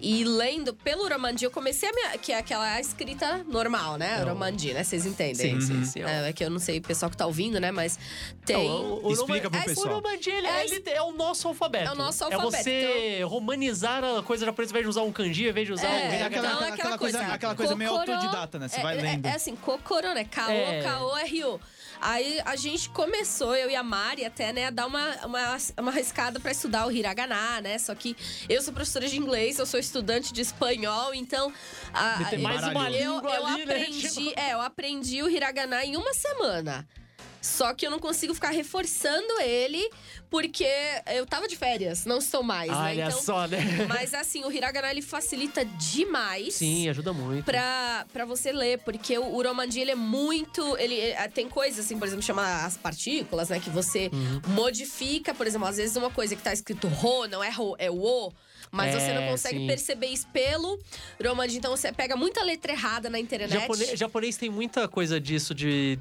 E lendo pelo Uromandi, eu comecei a minha. Que é aquela escrita normal, né? É o- Uromandi, né? Vocês entendem? Sim, sim, sim. É, é que eu não sei o pessoal que tá ouvindo, né? Mas tem. Não, o- o Explica pro Noma- pessoal. O Nomadi, ele, É, ele é o nosso alfabeto. É o nosso É alfabeto, você romanizar a coisa japonesa, ao invés de usar um kanji, ao invés de usar É, um... aquela, então, aquela, aquela aquela coisa, coisa, aquela coisa meio Kokoro- autodidata, né? Você é, vai é- lendo. É, assim, Kokoro, né? Kao, É. Kao é Ryu. Aí a gente começou, eu e a Mari, até, né, a dar uma, uma, uma arriscada pra estudar o hiragana, né? Só que eu sou professora de inglês, eu sou estudante de espanhol, então. a- Tem mais eu- uma eu, eu ali, né? [laughs] aprendi, é, eu aprendi o hiragana em uma semana. Só que eu não consigo ficar reforçando ele porque eu tava de férias, não estou mais, né? Olha Então, só, né? [laughs] mas assim, o hiragana ele facilita demais. Sim, ajuda muito. Pra, pra você ler, porque o Uromandi, ele é muito. Ele eh, tem coisas, assim, por exemplo, chama as partículas, né? Que você Uhum. modifica, por exemplo, às vezes uma coisa que tá escrito ro, não é ro, é o. Mas você não É, consegue sim. perceber isso pelo Uromandi. Então você pega muita letra errada na internet. Japonês, japonês tem muita coisa disso de.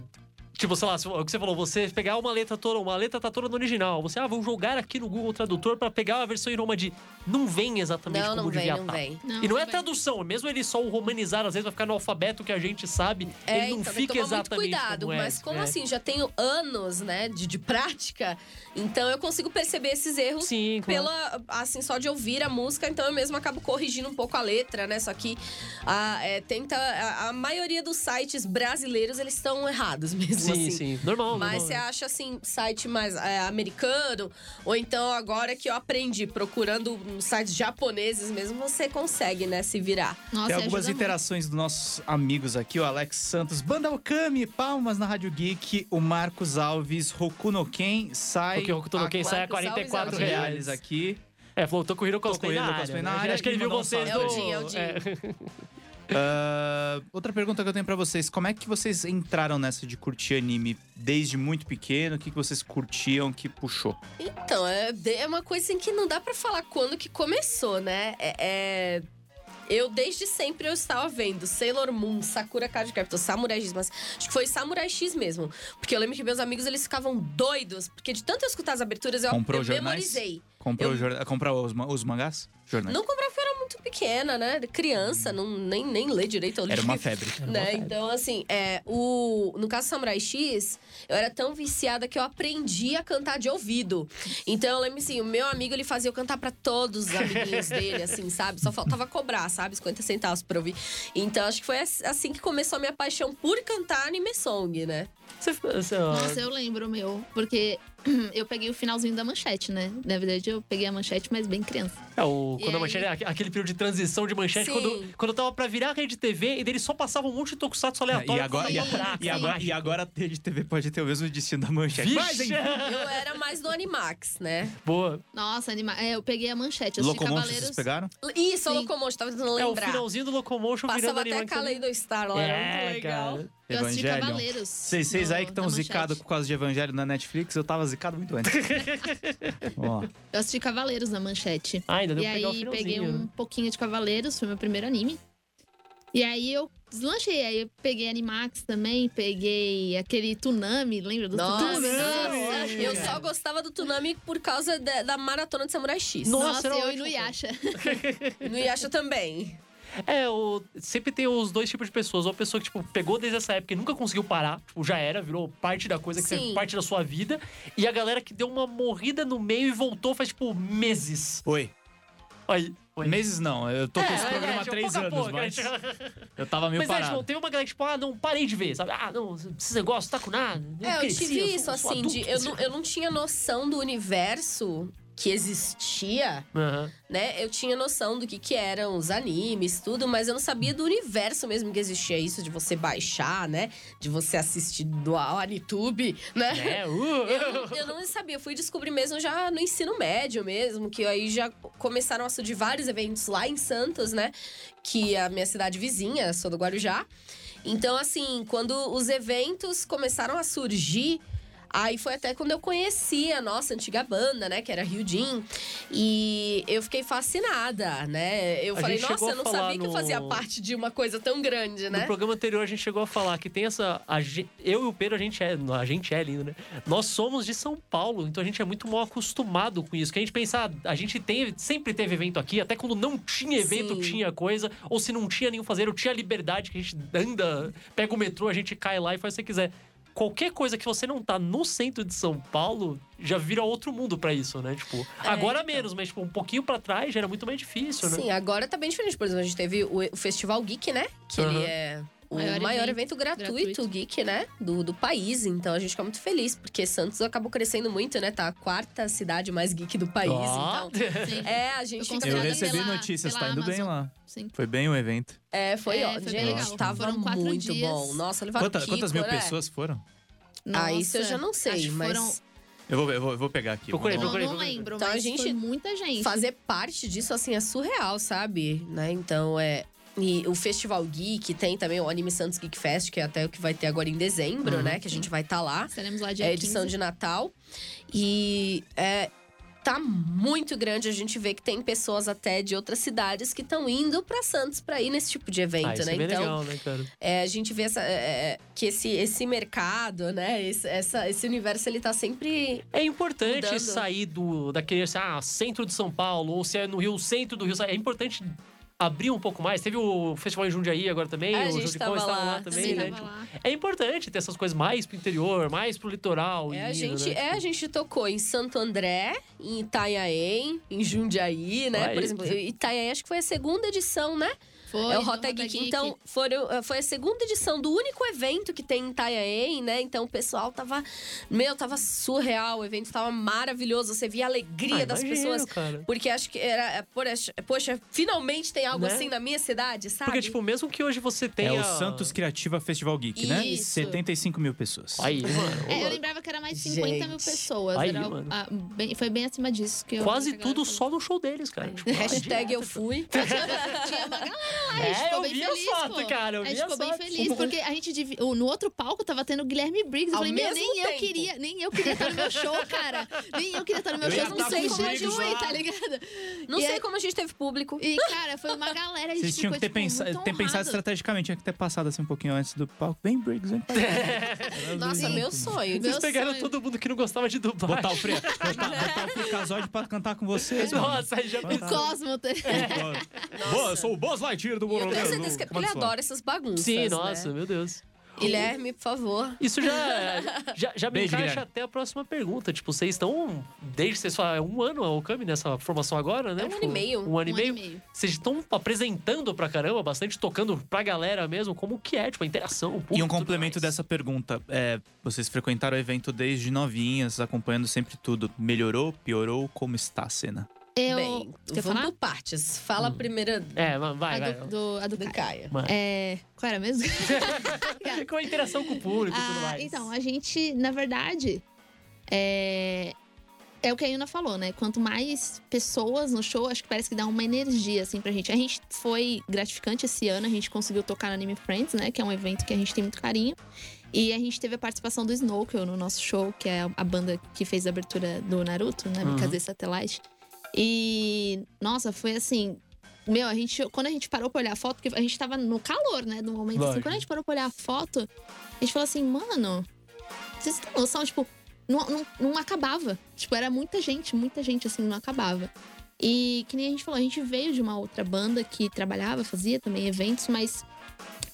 Tipo, sei lá, o que você falou, você pegar uma letra toda, uma letra tá toda no original. Você, ah, vou jogar aqui no Google Tradutor pra pegar a versão em Roma de. Não vem exatamente Não, como não vem, devia não tá. vem. Não, e não é vem. tradução, mesmo ele só o romanizar, às vezes vai ficar no alfabeto que a gente sabe. É, ele não então, fica tomar muito exatamente cuidado. como é. mas como É. assim, já tenho anos, né, de, de prática, então eu consigo perceber esses erros Sim, claro. pela assim só de ouvir a música então eu mesmo acabo corrigindo um pouco a letra né só que a, é, tenta a, a maioria dos sites brasileiros eles estão errados [laughs] mesmo Sim, assim sim. Normal. mas normal. você acha assim site mais é, americano ou então agora que eu aprendi procurando nos sites japoneses mesmo você consegue né se virar Nossa, Tem algumas ajuda muito. interações dos nossos amigos aqui, o Alex Santos, Banda Okami, palmas na Rádio Geek, o Marcos Alves, Roku Ken, sai Porque o Hokuto no Ken sai a Marcos Alves 44 é o reais aqui. É, falou, tô com o Hiro Cosplay na área. Né? Acho que ele viu vocês salve. no... É o Jim, é o Jim. [laughs] Ah, outra pergunta que eu tenho pra vocês: como é que vocês entraram nessa de curtir anime desde muito pequeno? O que, que vocês curtiam que puxou? Então, é, é uma coisa assim que não dá pra falar quando que começou, né? É, é- Eu, desde sempre, eu estava vendo Sailor Moon, Sakura Card Captor, Samurai X, mas acho que foi Samurai X mesmo. Porque eu lembro que meus amigos, eles ficavam doidos. Porque de tanto eu escutar as aberturas, eu, Comprou eu jornais? memorizei. Comprou, Eu- jorna- comprou os, os mangás? Jornais. Não comprava porque eu era muito pequena, né? Criança, não, nem, nem ler direito. Eu Era uma febre. né? Então, assim, é, o, no caso do Samurai X, eu era tão viciada que eu aprendi a cantar de ouvido. Então, eu lembro assim, o meu amigo, ele fazia eu cantar pra todos os amiguinhos dele, assim, sabe? Só faltava cobrar, sabe? 50 centavos pra ouvir. Então, acho que foi ass- assim que começou a minha paixão por cantar anime song, né? Você, você, ó, Nossa, eu lembro o meu. Porque [clears throat] eu peguei o finalzinho da manchete, né? Na verdade, eu peguei a manchete, mas bem criança. É, o, Quando a manchete, aqu- aquele período de transição de manchete, Sim. quando, quando eu tava pra virar a rede TV, e dele só passava um monte de tokusatsu aleatório. E agora, e, a- e agora, e agora a rede TV pode ter o mesmo destino da manchete. Vixe! Eu era mais do Animax, né? Boa. Nossa, anima... é, eu peguei a manchete. Locomotion Cavaleiros. vocês pegaram? Isso, a Sim. Locomotion, tava tentando É o lembrar. finalzinho do Locomotion virando Passava até. Kaleido Star lá, era É, muito legal. cara. Eu assisti Evangelion. Cavaleiros. Vocês vocês no- aí que estão zicados por causa de Evangelho na Netflix, eu tava zicado muito antes. [laughs] Ó, Eu assisti Cavaleiros na manchete. Ah, ainda deu E pra pegar o aí finalzinho. peguei um pouquinho de Cavaleiros, foi meu primeiro anime. E aí eu deslanchei, aí eu peguei Animax também, peguei aquele Tunami, lembra do Nossa, Tunami? nossa. eu só gostava do Tunami por causa da, da maratona de Samurai X. Nossa, Nossa, era eu e no Yasha. [laughs] No Yasha também. É, o, sempre tem os dois tipos de pessoas. Uma pessoa que, tipo, pegou desde essa época e nunca conseguiu parar. Tipo, já era, virou parte da coisa, que Sim. parte da sua vida. E a galera que deu uma morrida no meio e voltou faz, tipo, meses. Oi. Aí. Oi. Meses não, eu tô com É, esse é, programa há tipo, três anos, pouco, mas [laughs] eu tava meio Mas é, parado. tipo, teve uma galera que, tipo, ah, não, parei de ver, sabe? Ah, não, esse negócio tá com nada. É, eu cresci, tive sou- isso, sou assim, de, adulto, eu, não, eu não tinha noção do universo que existia, Aham. né? Eu tinha noção do que, que eram os animes, tudo, mas eu não sabia do universo mesmo que existia isso, de você baixar, né? De você assistir no Anitube, né? É, [laughs] uh, Eu, não- eu não sabia, eu fui descobrir mesmo já no ensino médio mesmo, que aí já começaram a surgir vários eventos lá em Santos, né? Que é a minha cidade vizinha, sou do Guarujá. Então, assim, quando os eventos começaram a surgir, aí foi até quando eu conheci a nossa antiga banda, né? Que era Ryujin. E eu fiquei fascinada, né? Eu A falei, gente nossa, eu não sabia que eu no- fazia parte de uma coisa tão grande, No né? programa anterior a gente chegou a falar que tem essa. a gen- eu e o Pedro, a gente é. A gente é lindo, né? Nós somos de São Paulo, então a gente é muito mal acostumado com isso. Que a gente pensa, ah, a gente teve, sempre teve evento aqui, até quando não tinha evento, Sim. tinha coisa. Ou se não tinha nenhum fazer, eu tinha liberdade, que a gente anda, pega o metrô, a gente cai lá e faz o que você quiser. Qualquer coisa que você não tá no centro de São Paulo já vira outro mundo pra isso, né? Tipo, É, agora então. menos, mas tipo, um pouquinho pra trás já era muito mais difícil, né? Sim, agora tá bem diferente. Por exemplo, a gente teve o, Festival Geek, né? Que Aham. ele é Maior maior, evento evento, gratuito, gratuito. geek, né? Do, do país. Então a gente fica muito feliz, porque Santos acabou crescendo muito, né? Tá a quarta cidade mais geek do país. Ó. Então. [laughs] Sim. É, a gente Eu fica Eu Considerado feliz. recebi pela- notícias, pela tá indo bem Amazon. lá. Sim. Foi bem o evento. É, foi É, ó. foi bem gente, legal. tava muito dias. bom. Nossa, levaram Quanta- Kiko, quantas mil né? pessoas foram? Ah, isso eu Nossa, já não sei, mas foram- Eu vou, eu vou, eu vou pegar aqui. Procurei, vamos Não, procurei. não lembro, Então, a gente foi muita gente. fazer parte disso, assim, é surreal, sabe? Né? Então, é... E o Festival Geek tem também o Anime Santos Geek Fest, que é até o que vai ter agora em dezembro, Uhum. né? Que a gente vai estar lá. Estaremos lá dia É a edição 15. de Natal. E é, tá muito grande. A gente vê que tem pessoas até de outras cidades que estão indo pra Santos pra ir nesse tipo de evento, Ah, né? é então, legal, né, cara? é, a gente vê essa, é, é, que esse, esse mercado, né? Esse, essa, esse universo, ele tá sempre. É importante Mudando. sair do daquele ah, centro de São Paulo, ou se é no Rio, centro do Rio. É importante abrir um pouco mais. Teve o festival em Jundiaí agora também, a o tava estava lá, lá, também, né? lá. É importante ter essas coisas mais pro interior, mais pro litoral. É, a Minas, gente, né? é, a gente tocou em Santo André, em Itanhaém, em Jundiaí, né? Por exemplo, Itanhaém acho que foi a segunda edição, né? Foi, é o Rota Geek. Então, foram, eh, foi a segunda edição do único evento que tem em Itanhaém, né? Então, o pessoal tava... Meu, tava surreal. O evento tava maravilhoso. Você via a alegria Ah, das imagino, pessoas. cara. Porque acho que era... é, Poxa, finalmente tem algo Né? assim na minha cidade, sabe? Porque, tipo, mesmo que hoje você É tenha... o Santos Criativa Festival Geek, né? Isso. 75 mil pessoas. Aí, mano. É, eu lembrava que era mais de 50 mil Gente. pessoas. Aí, era, mano. ah, bem- foi bem acima disso que eu. Quase a tudo só no show deles, cara. Tipo, Hashtag eu fui. Tinha uma galera lá, a gente É, ficou eu bem vi feliz. as fotos, pô. cara, eu a vi gente ficou as bem fotos. feliz, porque a gente no outro palco tava tendo o Guilherme Briggs. Eu Ao falei, meu, nem eu tempo. queria, nem eu queria estar no meu show, cara. Nem eu queria estar no meu Eu show, ia não sei como tá ligado? Não E sei aí- como a gente teve público. E, cara, foi uma galera. a gente Vocês tinham que ter, tipo, pensa- ter pensado estrategicamente, tinha que ter passado assim um pouquinho antes do palco. Vem, Briggs, vem. [laughs] Nossa, meu sonho. Vocês pegaram todo mundo que não gostava de dublagem. Botar o Fre... [laughs] botar, o pra cantar com vocês. Nossa, aí já Tá. O Cosmo. [laughs] Boa, eu sou o Buzz Lightyear do eu Morro tenho certeza que é porque ele adora essas bagunças. Sim, né? nossa, meu Deus. Guilherme, por favor. Isso já, [laughs] já, já me Beijo, encaixa Guilherme. até a próxima pergunta. Tipo, vocês estão. Desde que vocês falam, um ano a Okami nessa formação agora, né? É um Tipo, ano e meio. Um ano e Um meio. e meio. Vocês estão apresentando pra caramba, bastante tocando pra galera mesmo, como que é, tipo, a interação. público, E um complemento dessa pergunta. É, vocês frequentaram o evento desde novinhas, acompanhando sempre tudo. Melhorou, piorou? Como está a cena? Eu. Bem, Quer vamos falar? por partes. Fala primeiro É, vai, vai. a do, do, a do do Caio. Caio. É. Qual era mesmo? [laughs] Com a interação com o público e tudo Ah, mais. então, a gente, na verdade, é. É o que a Yuna falou, né? Quanto mais pessoas no show, acho que parece que dá uma energia, assim, pra gente. A gente foi gratificante esse ano, a gente conseguiu tocar no Anime Friends, né? Que é um evento que a gente tem muito carinho. E a gente teve a participação do Snowkill no nosso show, que é a banda que fez a abertura do Naruto, né? Uhum. Mikazê Satellite. E, nossa, foi assim. Meu, a gente, quando a gente parou pra olhar a foto, porque a gente tava no calor, né, do momento. Assim, Lógico. quando a gente parou pra olhar a foto, a gente falou assim, mano, vocês têm noção? Tipo, não, não, não acabava. Tipo, era muita gente, muita gente, assim, não acabava. E que nem a gente falou, a gente veio de uma outra banda que trabalhava, fazia também eventos, mas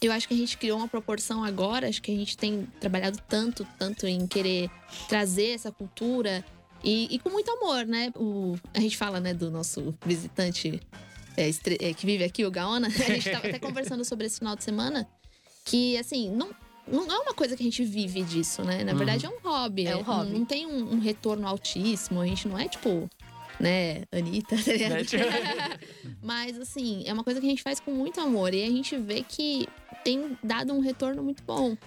eu acho que a gente criou uma proporção agora, acho que a gente tem trabalhado tanto, tanto em querer trazer essa cultura e, e com muito amor, né? O, a gente fala, né, do nosso visitante é, estre- é, que vive aqui, o Gaona. [laughs] A gente tava até conversando sobre esse final de semana, que, assim, não, não é uma coisa que a gente vive disso, né? Na verdade, é um hobby. É um Não- hobby. Não, tem um, um retorno altíssimo. A gente não é, tipo, né, Anitta, tá? Né, tipo- [laughs] Mas, assim, é uma coisa que a gente faz com muito amor. E a gente vê que tem dado um retorno muito bom.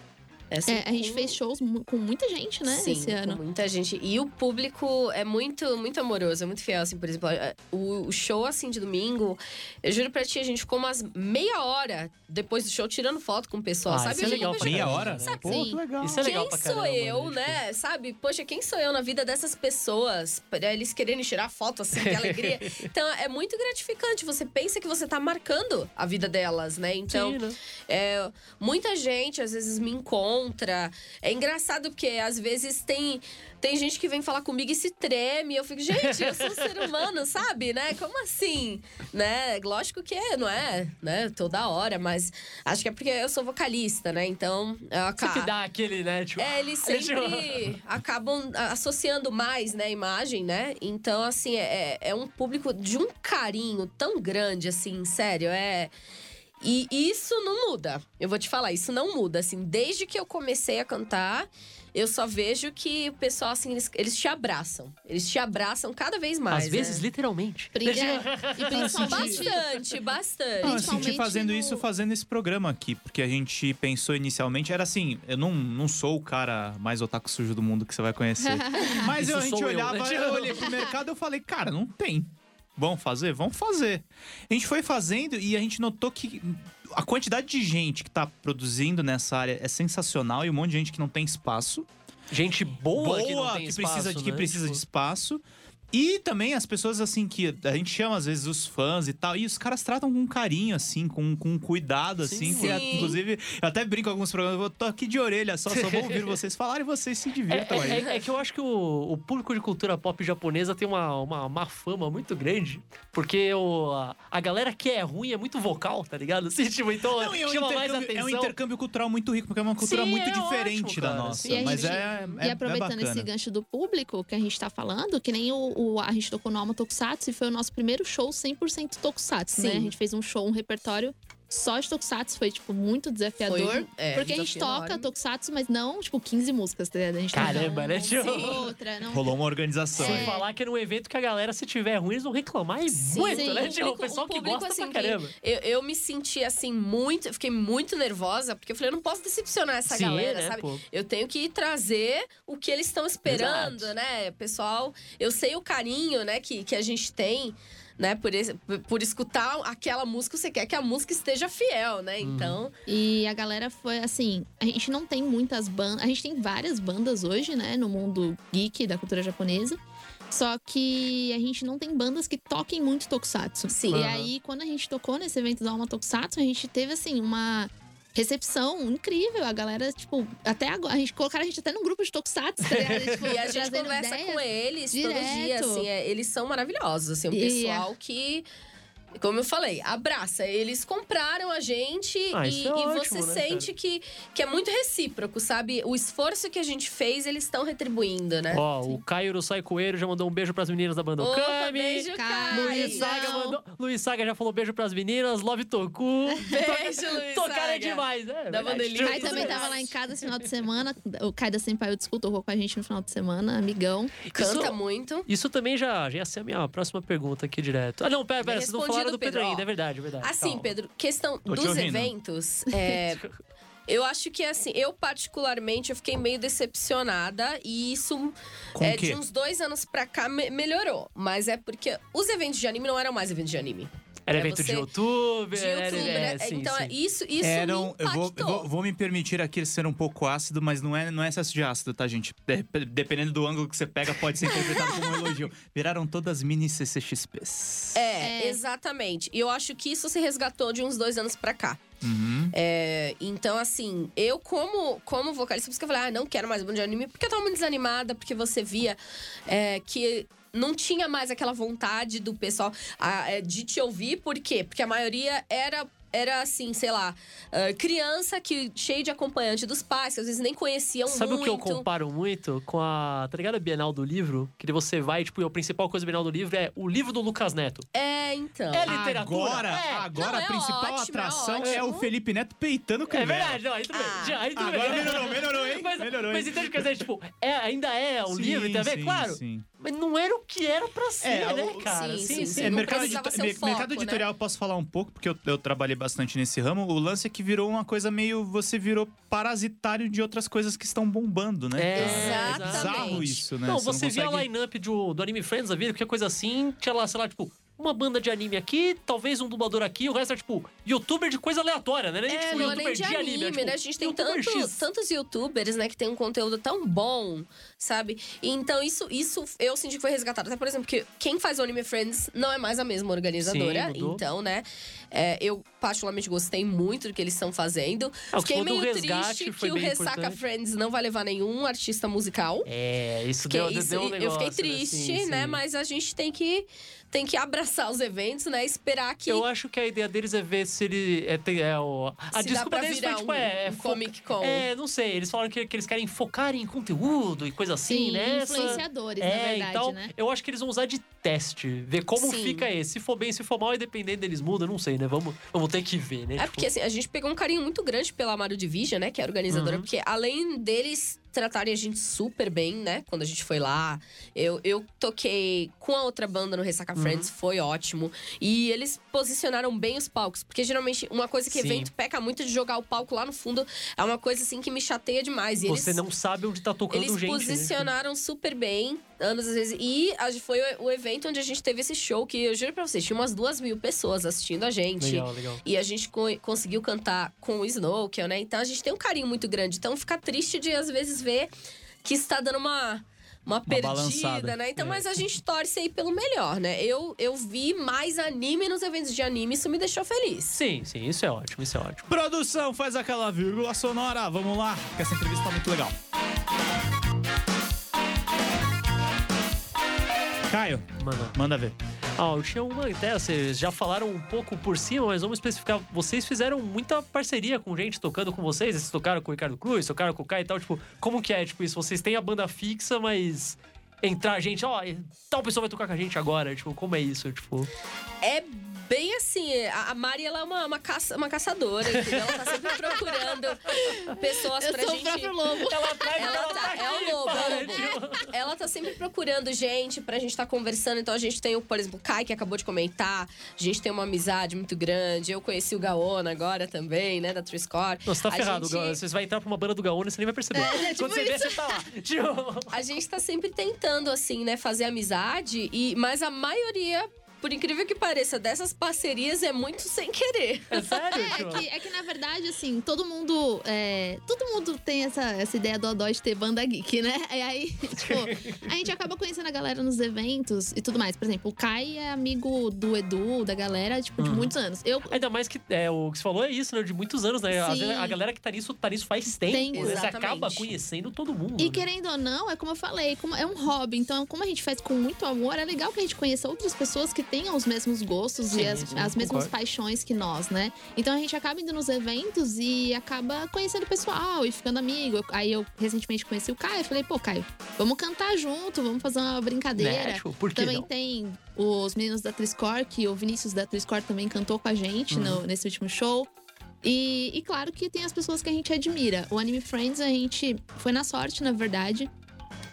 Essa É, a gente com- fez shows com muita gente, né, Sim, esse com ano. muita gente. E o público é muito, muito amoroso, é muito fiel, assim, por exemplo, o, o show, assim, de domingo, eu juro pra ti, a gente ficou umas meia hora depois do show tirando foto com o pessoal, Ah, sabe? isso é legal pra Meia hora? né? Pô, Sim. que legal. Isso é legal quem pra sou caramba, eu, né? né? Sabe? Poxa, quem sou eu na vida dessas pessoas? Pra eles quererem tirar foto, assim, de alegria. [laughs] Então, é muito gratificante. Você pensa que você tá marcando a vida delas, né? Então, Sim, né? é, muita gente às vezes me encontra. É engraçado porque às vezes tem, tem gente que vem falar comigo e se treme. Eu fico, gente, eu sou um ser [laughs] humano, sabe? Né? Como assim? Né? Lógico que é, não é, né? Toda hora, mas acho que é porque eu sou vocalista, né? Então, eu Sempre acabo. dá aquele, né? Tipo, É, eles [laughs] sempre acabam associando mais, né, a imagem, né? Então, assim, é, é um público de um carinho tão grande, assim, sério, é... E isso não muda. Eu vou te falar, isso não muda. Assim, desde que eu comecei a cantar, eu só vejo que o pessoal, assim, eles, eles te abraçam. Eles te abraçam cada vez mais. Às vezes, né? literalmente. Pri- é, [laughs] e principalmente. Bastante, bastante. Não, eu senti fazendo no- isso, fazendo esse programa aqui, porque a gente pensou inicialmente, era assim, eu não, não sou o cara mais otaku sujo do mundo que você vai conhecer. [laughs] Mas eu, a gente sou eu, olhava, né? eu olhei pro mercado e eu falei, cara, não tem. Vamos fazer? Vamos fazer. A gente foi fazendo e a gente notou que a quantidade de gente que tá produzindo nessa área é sensacional e um monte de gente que não tem espaço. Gente boa, que Boa, tem que espaço, precisa, de, que né? precisa de Tipo, espaço. E também as pessoas, assim, que a gente chama às vezes os fãs e tal. E os caras tratam com carinho, assim, com, com cuidado, assim. Sim. que, inclusive, eu até brinco com alguns programas, eu tô aqui de orelha só, só vou ouvir vocês falarem e vocês se É, divirtam aí. é- é que eu acho que o, o público de cultura pop japonesa tem uma, uma, uma fama muito grande. Porque o, a, a galera que é ruim é muito vocal, tá ligado? Assim, tipo, então Não, é um, chama mais intercâmbio, é um atenção. intercâmbio cultural muito rico, porque é uma cultura Sim, muito é diferente ótimo, da cara. nossa. E mas gente- é, é, E aproveitando é esse gancho do público que a gente tá falando, que nem o, o- a gente tocou no Alma Tokusatsu e foi o nosso primeiro show 100% Tokusatsu, né? Sim. A gente fez um show, um repertório só de Tokusatsu, foi, tipo, muito desafiador. Foi, é, porque a gente toca enorme. Tokusatsu, mas não, tipo, 15 músicas, tá ligado? A gente Caramba, toca né, tio? outra, não... Rolou uma organização. Sem É. falar que é num evento que a galera, se tiver ruim, eles vão reclamar e Sim, muito, sim. né? O Tipo, o público- pessoal o que público, gosta assim, pra que caramba. Eu, eu me senti assim muito, eu fiquei muito nervosa, porque eu falei, eu não posso decepcionar essa Sim, galera, né, sabe? pô? Eu tenho que trazer o que eles estão esperando, Exato. né? Pessoal, eu sei o carinho, né, que, que a gente tem, né, por, esse- por- escutar aquela música, você quer que a música esteja fiel, né? Uhum. Então, E a galera foi assim, a gente não tem muitas bandas, a gente tem várias bandas hoje, né, no mundo geek da cultura japonesa. Só que a gente não tem bandas que toquem muito tokusatsu. Sim. E aí, quando a gente tocou nesse evento do Alma Tokusatsu, a gente teve assim uma recepção incrível. A galera, tipo, até agora, a gente colocaram a gente até num grupo de tokusatsu, tá ligado? [laughs] Tipo, e a gente conversa ideias. com eles todo dia, direto. assim, é, eles são maravilhosos, assim, um E- pessoal que como eu falei, abraça. Eles compraram a gente Ah, e, é e ótimo, você né, sente que, que é muito recíproco, sabe? O esforço que a gente fez, eles estão retribuindo, né? Ó, o Caio Urusai Coelho já mandou um beijo pras meninas da banda Opa, Okami. beijo, Caio. Luiz Caio. Saga mandou. Luiz Saga já falou beijo pras meninas. Love Toku. Beijo, [laughs] Luiz Tocar é Saga. demais, né? Da banda O. Kai também tava lá em casa esse final de semana. O Kai da Senpai School tocou com a gente no final de semana, amigão. Canta Isso- muito. Isso também já, já ia ser a minha próxima pergunta aqui direto. Ah, não, pera, pera, vocês não respondido, falaram do Pedro Pedro, ainda, é verdade, é verdade. Assim, Calma. Pedro, questão Tô dos eventos, [laughs] é, eu acho que assim, eu particularmente eu fiquei meio decepcionada e isso Com é, quê? de uns dois anos pra cá me- melhorou. Mas é porque os eventos de anime não eram mais eventos de anime. Era é evento você- de YouTube, De é, né? sim, então, sim. é isso, isso Eram, me eu vou, eu vou, vou me permitir aqui ser um pouco ácido, mas não é, não é excesso de ácido, tá, gente? De- dependendo do ângulo que você pega, pode ser interpretado como um elogio. [laughs] Viraram todas mini CCXPs. É, É. exatamente. E eu acho que isso se resgatou de uns dois anos pra cá. Uhum. É, então, assim, eu como, como vocalista, por isso que eu falei, ah, não quero mais banda de anime, porque eu tava muito desanimada, porque você via é, que não tinha mais aquela vontade do pessoal ah, é, de te ouvir, por quê? Porque a maioria era. Era assim, sei lá, ah, criança que cheio de acompanhante dos pais, que às vezes nem conheciam Sabe muito. o que eu comparo muito com a, tá ligado? A Bienal do Livro? Que você vai, tipo, a principal coisa da Bienal do Livro é o livro do Lucas Neto. É, então. É literatura. Agora, É. agora Não, a é principal ótimo, é atração é, o ótimo. Felipe Neto peitando o É verdade, não, aí tudo bem. Ah. Já, aí tudo Agora bem. melhorou, melhorou, hein? Mas, Melhorou, mas hein? entende o que eu quero dizer? Tipo, é, ainda é o Sim, livro, tem a ver? sim, Claro. sim. Mas não era o que era pra ser, É, né, o- cara? sim, Sim, sim, sim. É, mercado, edito- ser o foco, mercado né? editorial eu posso falar um pouco, porque eu, eu trabalhei bastante nesse ramo. O lance é que virou uma coisa meio. Você virou parasitário de outras coisas que estão bombando, né? É, É Exatamente. bizarro isso, né? Não, você, via a consegue- line-up do, do Anime Friends da vida, qualquer coisa assim, tinha lá, sei lá, tipo, uma banda de anime aqui, talvez um dublador aqui, o resto é, tipo, youtuber de coisa aleatória, né? Nem, É, tipo, não é nem de anime, é, tipo, né? A gente tem tanto, tantos youtubers, né, que tem um conteúdo tão bom, sabe? Então isso, isso eu senti que foi resgatado. Até, por exemplo, que quem faz o Anime Friends não é mais a mesma organizadora. Sim, então, né? é, eu particularmente gostei muito do que eles estão fazendo. Ah, Fiquei meio triste que o Ressaca importante. Friends não vai levar nenhum artista musical. É, isso Porque deu, deu um negócio, eu fiquei né? triste, Sim, né? sim. Mas a gente tem que tem que abraçar os eventos, né? Esperar que Eu acho que a ideia deles é ver se ele. É, tem- é o, a se desculpa deles foi, tipo, um, é, é um fo- Comic Con. É, não sei. Eles falaram que, que eles querem focar em conteúdo e coisa assim, Sim, né? Influenciadores, é, na verdade, então, né? eu acho que eles vão usar de teste, ver como Sim. fica esse. Se for bem, se for mal, e dependendo deles muda, não sei, né? Vamos, vamos ter que ver, né? É Tipo, porque assim, a gente pegou um carinho muito grande pela Mario Division, né? Que é a organizadora, Uhum. porque além deles tratarem a gente super bem, né? Quando a gente foi lá. Eu, eu toquei com a outra banda no Ressaca Uhum. Friends, foi ótimo. E eles posicionaram bem os palcos. Porque geralmente uma coisa que Sim. evento peca muito de jogar o palco lá no fundo é uma coisa assim que me chateia demais. E você eles, não sabe onde tá tocando eles gente. né? posicionaram super bem, anos às vezes. E foi o, evento onde a gente teve esse show que eu juro pra vocês, tinha umas duas mil pessoas assistindo a gente. Legal, legal. E a gente co- conseguiu cantar com o Snowkill, né? Então a gente tem um carinho muito grande. Então fica triste de às vezes ver que está dando uma. Uma, perdida, balançada. né? Então, É. mas a gente torce aí pelo melhor, né? Eu, eu vi mais anime nos eventos de anime, isso me deixou feliz. Sim, sim, isso é ótimo, isso é ótimo. Produção, faz aquela vírgula sonora. Vamos lá, que essa entrevista tá muito legal. Caio, Mano. manda ver. Ah, tinha uma ideia, vocês já falaram um pouco por cima, mas vamos especificar. Vocês fizeram muita parceria com gente tocando com vocês? Vocês tocaram com o Ricardo Cruz, tocaram com o Kai e tal, tipo, como que é, tipo, isso? Vocês têm a banda fixa, mas entrar gente, ó, tal pessoa vai tocar com a gente agora, tipo, como é isso? Tipo, É bem assim, a Mari ela é uma, uma, caça, uma caçadora, entendeu? Ela tá sempre procurando pessoas Eu pra sou o gente. próprio lobo. ela traz Ela tá, é o lobo, é o lobo. Ela tá sempre procurando gente pra gente tá conversando. Então a gente tem o, por exemplo, o Kai, que acabou de comentar. A gente tem uma amizade muito grande. Eu conheci o Gaona agora também, né? Da Triscore. Nossa, tá A ferrado. gente- Vocês vai entrar pra uma banda do Gaone e você nem vai perceber. É, tipo Quando você vê, isso. você tá lá. Tipo, A gente tá sempre tentando, assim, né, fazer amizade. E, mas a maioria, por incrível que pareça, dessas parcerias é muito sem querer. é sério? É tipo? que, é que, na verdade, assim, todo mundo. é, todo mundo tem essa, essa ideia do Odó de ter banda geek, né? E aí, [laughs] tipo, a gente acaba conhecendo a galera nos eventos e tudo mais. Por exemplo, o Kai é amigo do Edu, da galera, tipo, de Uhum. muitos anos. Eu. Ainda mais que é, o que você falou é isso, né? De muitos anos, né? Sim. vezes A galera que tá nisso, tá nisso faz tempo. Tem. né? Você Exatamente. acaba conhecendo todo mundo. E né? querendo ou não, é como eu falei, como- é um hobby. Então, como a gente faz com muito amor, é legal que a gente conheça outras pessoas que tenham os mesmos gostos Sim, e as, sim, as mesmas paixões que nós, né? Então a gente acaba indo nos eventos e acaba conhecendo o pessoal e ficando amigo. Aí eu recentemente conheci o Caio, eu falei, pô, Caio, vamos cantar junto, vamos fazer uma brincadeira. Né? Tipo, Também não? tem os meninos da Triscore, que o Vinícius da Triscore também cantou com a gente no- Uhum. nesse último show. E, e claro que tem as pessoas que a gente admira. O Anime Friends, a gente foi na sorte, na verdade.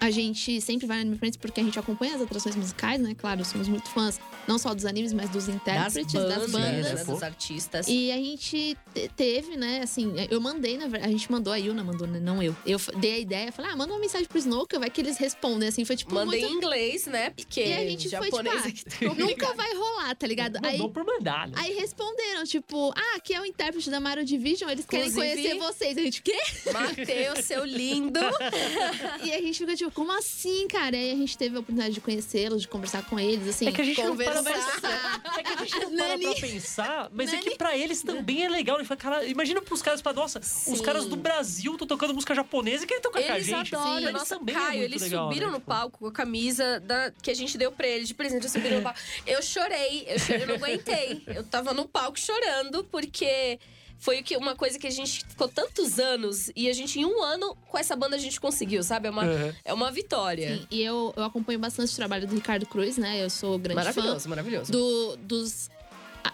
A gente sempre vai no Anime Friends porque a gente acompanha as atrações musicais, né? Claro, somos muito fãs, não só dos animes, mas dos Das intérpretes, bandas, das bandas. né, dos artistas. E a gente te- teve, né, assim, eu mandei, na verdade, a gente mandou, a Yuna mandou, né, não eu. Eu dei a ideia, falei, ah, manda uma mensagem pro Snoker, vai que eles respondem, assim, foi tipo Mandei muito... em inglês, né? Porque E a gente foi, japonês tipo, aqui tá Nunca vai rolar, tá ligado? Aí, Mandou por mandar, né? aí responderam, tipo, ah, aqui é o intérprete da Mario Division, eles querem Inclusive- conhecer vocês. A gente, quê? Mateus, seu lindo. [laughs] E a gente fica tipo, como assim, cara? E aí a gente teve a oportunidade de conhecê-los, de conversar com eles, assim. É que a gente não para conversar. É que a gente não para pra pensar, mas é Nani. que pra eles também é legal. Ele fala, cara, imagina pros caras, pra, nossa, os Sim. caras do Brasil estão tocando música japonesa e querem tocar com a gente. adoram. Eles Nossa, também é Caio, muito eles legal, subiram né? no palco com a camisa da, que a gente deu pra eles de presente. Eles subiram no palco. Eu chorei, eu chorei, eu não aguentei. Eu tava no palco chorando, porque foi o que, uma coisa que a gente ficou tantos anos e a gente, em um ano, com essa banda, a gente conseguiu, sabe? É uma, Uhum. é uma vitória. Sim, e eu, eu acompanho bastante o trabalho do Ricardo Cruz, né? Eu sou grande Maravilhoso, fã maravilhoso. do, dos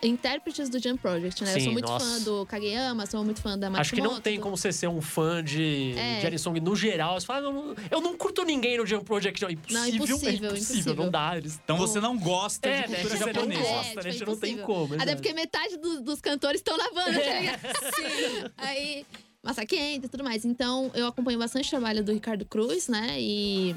intérpretes do Jump Project, né? eu Sim, sou muito nossa. fã do Kageyama, sou muito fã da Matsumoto. Acho que não tem como você ser um fã de, É. de Anisong no geral. Você fala, "Ah, eu não, eu não curto ninguém no Jump Project. Não, impossível, Não, impossível, é impossível, impossível. não dá. Eles... Então você não gosta É, de né? cultura não japonesa. gosta, É, né? tipo, não tem como. Até porque metade do- dos cantores estão na banda, tá ligado? [laughs] Sim. Aí, Massaquenta e tudo mais. Então, eu acompanho bastante o trabalho do Ricardo Cruz, né? E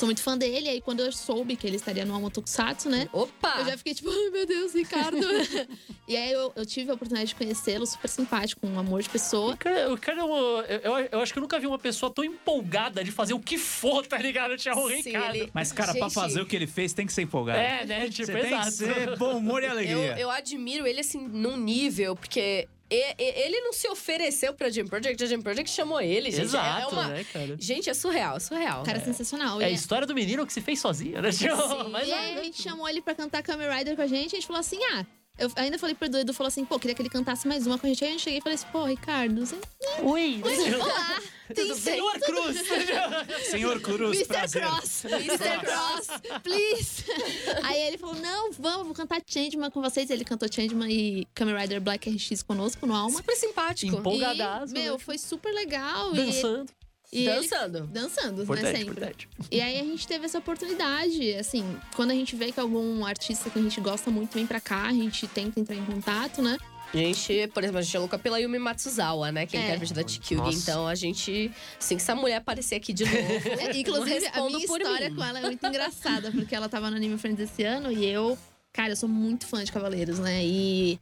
sou muito fã dele. Aí, quando eu soube que ele estaria no Amotokusatsu, né? Opa! Eu já fiquei tipo, [laughs] ai meu Deus, Ricardo. [laughs] e aí eu, eu tive a oportunidade de conhecê-lo, super simpático, um amor de pessoa. O cara, o cara é uma- eu, eu- eu acho que eu nunca vi uma pessoa tão empolgada de fazer o que for, tá ligado? Tinha o Sim, Ricardo. ele- Mas, cara, pra Gente, fazer o que ele fez, tem que ser empolgado. É, né? Tipo, Você tem que ser bom humor e Eu, alegria. eu admiro ele, assim, num nível, porque e- e- ele não se ofereceu pra Jam Project, a Jam Project chamou ele, gente. É- Exato, é uma... né, cara? Gente, é surreal, é surreal. O cara é sensacional. É a E- história do menino que se fez sozinho, né? Tipo, [laughs] mas E aí a gente chamou ele pra cantar Kamen Rider com a gente, a gente falou assim, ah. Eu ainda falei pro Edu, Edu falou assim, pô, queria que ele cantasse mais uma com a gente. Aí eu cheguei e falei assim, pô, Ricardo, você... Ui! olá, tem Senhor Cruz! [laughs] Senhor Cruz, Mr. prazer. Cross, Mr. [laughs] Cross, please. Aí ele falou, não, vamos, vou cantar Changeman com vocês. Ele cantou Changeman e Kamen Rider Black RX conosco no Alma. Super simpático. Empol- Empolgadaço, E, meu, né? foi super legal. Dançando. E, e ele- Dançando. dançando, Importante, né, sempre. importante. E aí a gente teve essa oportunidade, assim, quando a gente vê que algum artista que a gente gosta muito vem pra cá, a gente tenta entrar em contato, né? A gente, por exemplo, a gente é louca pela Yumi Matsuzawa, né? Que é É. intérprete da Chikyugi. Nossa. Então a gente, assim que essa mulher aparecer aqui de novo. [laughs] É, Inclusive, não a minha por história mim. com ela é muito engraçada, porque ela tava no Anime Friends esse ano e eu, cara, eu sou muito fã de Cavaleiros, né? E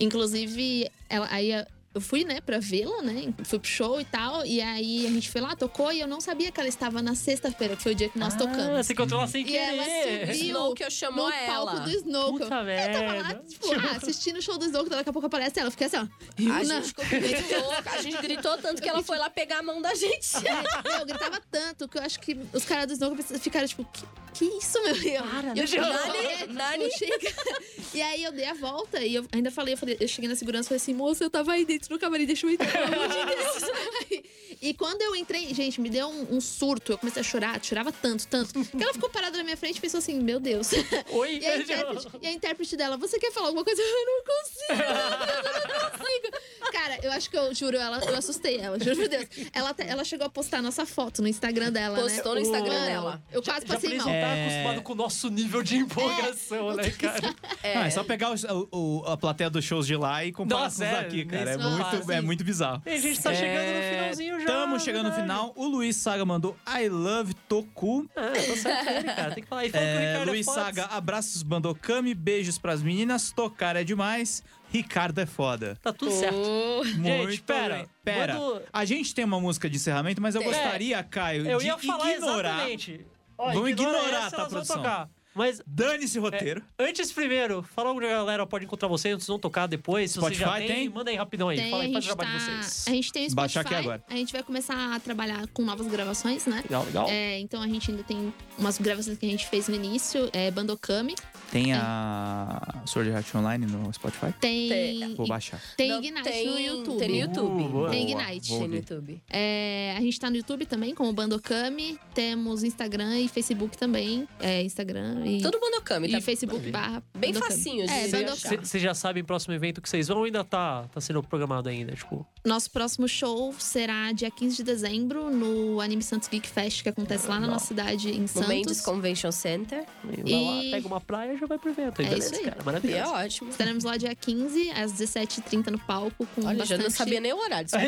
inclusive, ela, aí eu fui, né, pra vê-la, né? Fui pro show e tal, e aí a gente foi lá, tocou, e eu não sabia que ela estava na sexta-feira, que foi o dia que nós Ah, tocamos. Você encontrou ela sem E ela querer. subiu Snow que eu chamou no ela. palco do Snow. Puta eu tava lá, tipo, ah, assistindo o show do Snow, que daqui a pouco aparece ela. Eu fiquei assim, ó. A gente gritou, a gente gritou tanto que ela foi lá pegar a mão da gente. [laughs] Eu gritava tanto que eu acho que os caras do Snow ficaram tipo, que, que isso, meu Deus? Para, e eu deixa eu- cheguei- Nani, Nani. chega- [laughs] E aí eu dei a volta e eu ainda falei, eu, falei, eu cheguei na segurança e falei assim, moça, eu tava aí dentro do camarim, deixa eu entrar, pelo amor de Deus. E quando eu entrei, gente, me deu um, um surto, eu comecei a chorar, chorava tanto, tanto. Que ela ficou parada na minha frente e pensou assim, meu Deus. Oi, E a, intérprete, e a intérprete dela, você quer falar alguma coisa? Eu não consigo, eu não consigo. Cara, eu acho que eu juro, ela, eu assustei ela, juro por Deus. Ela, ela chegou a postar nossa foto no Instagram dela, Postou né? no Instagram dela. Eu quase Já passei isso mal. não tá É. acostumado com o nosso nível de empolgação, né, cara? Ah, é só pegar o- o- a plateia dos shows de lá e comparar Nossa, com os é, aqui, cara. É muito, é muito bizarro. E a gente tá chegando no finalzinho já. Estamos chegando no final. O Luiz Saga mandou I love Toku. Ah, tô certo ele, cara. Tem que falar. E É, Ricardo Luiz é foda. Saga, abraços, Bandocami, beijos pras meninas. Tocar é demais. Ricardo é foda. Tá tudo certo. Oh, Muito pera, bem. Pera. manda- A gente tem uma música de encerramento, mas eu gostaria, Caio, Eu de ia falar ignorar. exatamente. Ó, Vamos ignora ignorar, essa, tá, produção? tocar. Mas Dane-se roteiro. antes, primeiro, fala onde a galera pode encontrar vocês, vocês vão tocar depois. Se vocês já Spotify tem, tem? manda aí rapidão aí. Tem, fala aí, faz o gente trabalho de tá, vocês. a gente tem o Spotify. Baixar aqui agora. A gente vai começar a trabalhar com novas gravações, né? Legal, legal. É, então a gente ainda tem umas gravações que a gente fez no início, é Bandokami, Tem a Sword Art Online no Spotify? tem Tem. Vou baixar. tem Não, Ignite tem- no YouTube. Tem no YouTube. Uh, boa. Tem Boa, Ignite. Tem no. YouTube. É, a gente tá no YouTube também, como Bandokami. Temos Instagram e Facebook também. É, Instagram e, Tudo Bandokami, e tá Facebook barra bem facinho de É. Vocês já sabem o próximo evento que vocês vão ou ainda tá, tá sendo programado ainda? Tipo, Nosso próximo show será dia 15 de dezembro no Anime Santos Geek Fest, que acontece lá na nossa cidade, em No Mendes Santos. Convention Center. vai E- lá, pega uma praia e já vai pro evento. Aí, É beleza, isso aí. cara. E é Maravilhoso. ótimo. Estaremos lá dia 15, às 17h30 no palco, com Olha, bastante, já não sabia nem o horário. [laughs]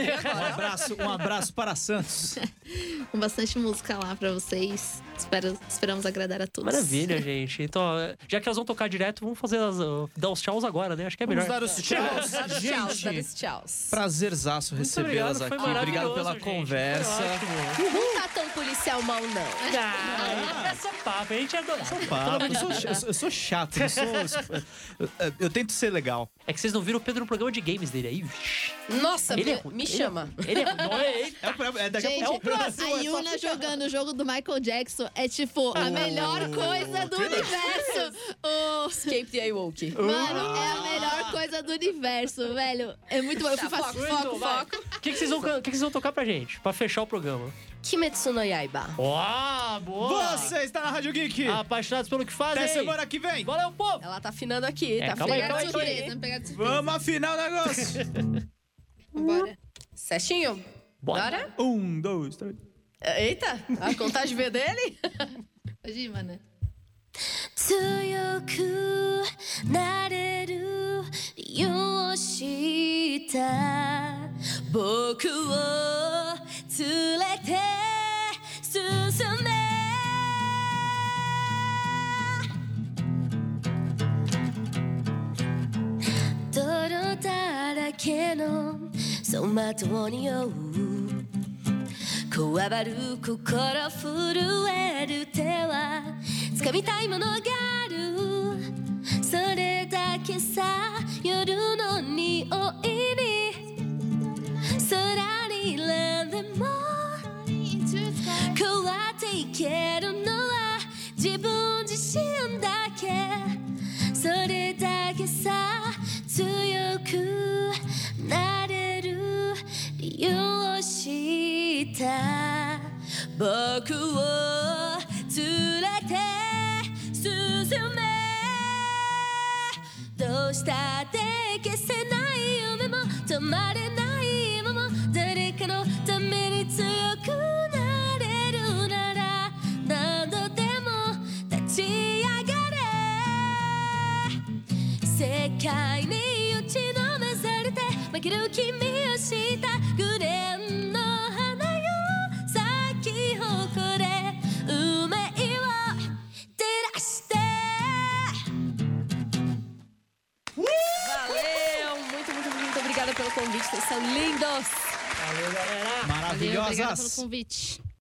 Um abraço, um abraço para Santos. [laughs] com bastante música lá pra vocês. Espero, esperamos agradar a todos. Maravilha, [laughs] gente. Então, já que elas vão tocar direto, vamos fazer as, dar os tchauz agora, né? Acho que é melhor. Vamos dar os tchauz, Tchau, tchau, gente. tchau. Prazerzaço recebê-las aqui. Obrigado pela gente. conversa. Não tá tão policial mal, não. Ah, [laughs] é só papo, a gente adora. Papo, eu, sou, eu sou- eu sou chato, eu, sou, eu, [laughs] eu tento ser legal. É que vocês não viram o Pedro no programa de games dele aí. Nossa, Ele é me, ele é chama. ruim. Ele é não é ele. É, o pro- é daqui a Gente, pouco. a Yuna jogando o jogo do Michael Jackson é tipo a melhor coisa do universo. O- Escape the Iwoke. Mano, é a melhor coisa do universo, velho. É muito bom. Eu fui Tá, foco, foco, foco, vai. foco. O que, que, vocês vão, can- o que, que vocês vão tocar pra gente? Pra fechar o programa. Kimetsu no Yaiba. Ó, boa! Você está na Rádio Geek. Apaixonados pelo que fazem. Até semana que vem. Valeu, povo! Ela tá afinando aqui, É, tá calma aí, aí, aqui. calma aí. Surpresa, pegar de surpresa. Vamos afinar o negócio. [laughs] Vambora. Certinho? Bora. Bora? um, dois, três. Eita, a contagem veio dele? [laughs] Pode ir, mano. 強くなれるようした僕を連れて進んで泥だらけの走馬灯に酔う 」こわばる心震える手は掴みたいものがあるそれだけさ夜の匂いに空にランでも変わっていけるのは自分自身だけそれだけさ強くなれる理由を知った。僕を連れて進め。どうしたって消せない夢も止まれない今も誰かのために強くなれるなら何度でも立ち上がれ。世界に打ちのめされて負ける君を知った。Vocês são lindos! Valeu, galera. Valeu, obrigada pelo Maravilhosas. convite.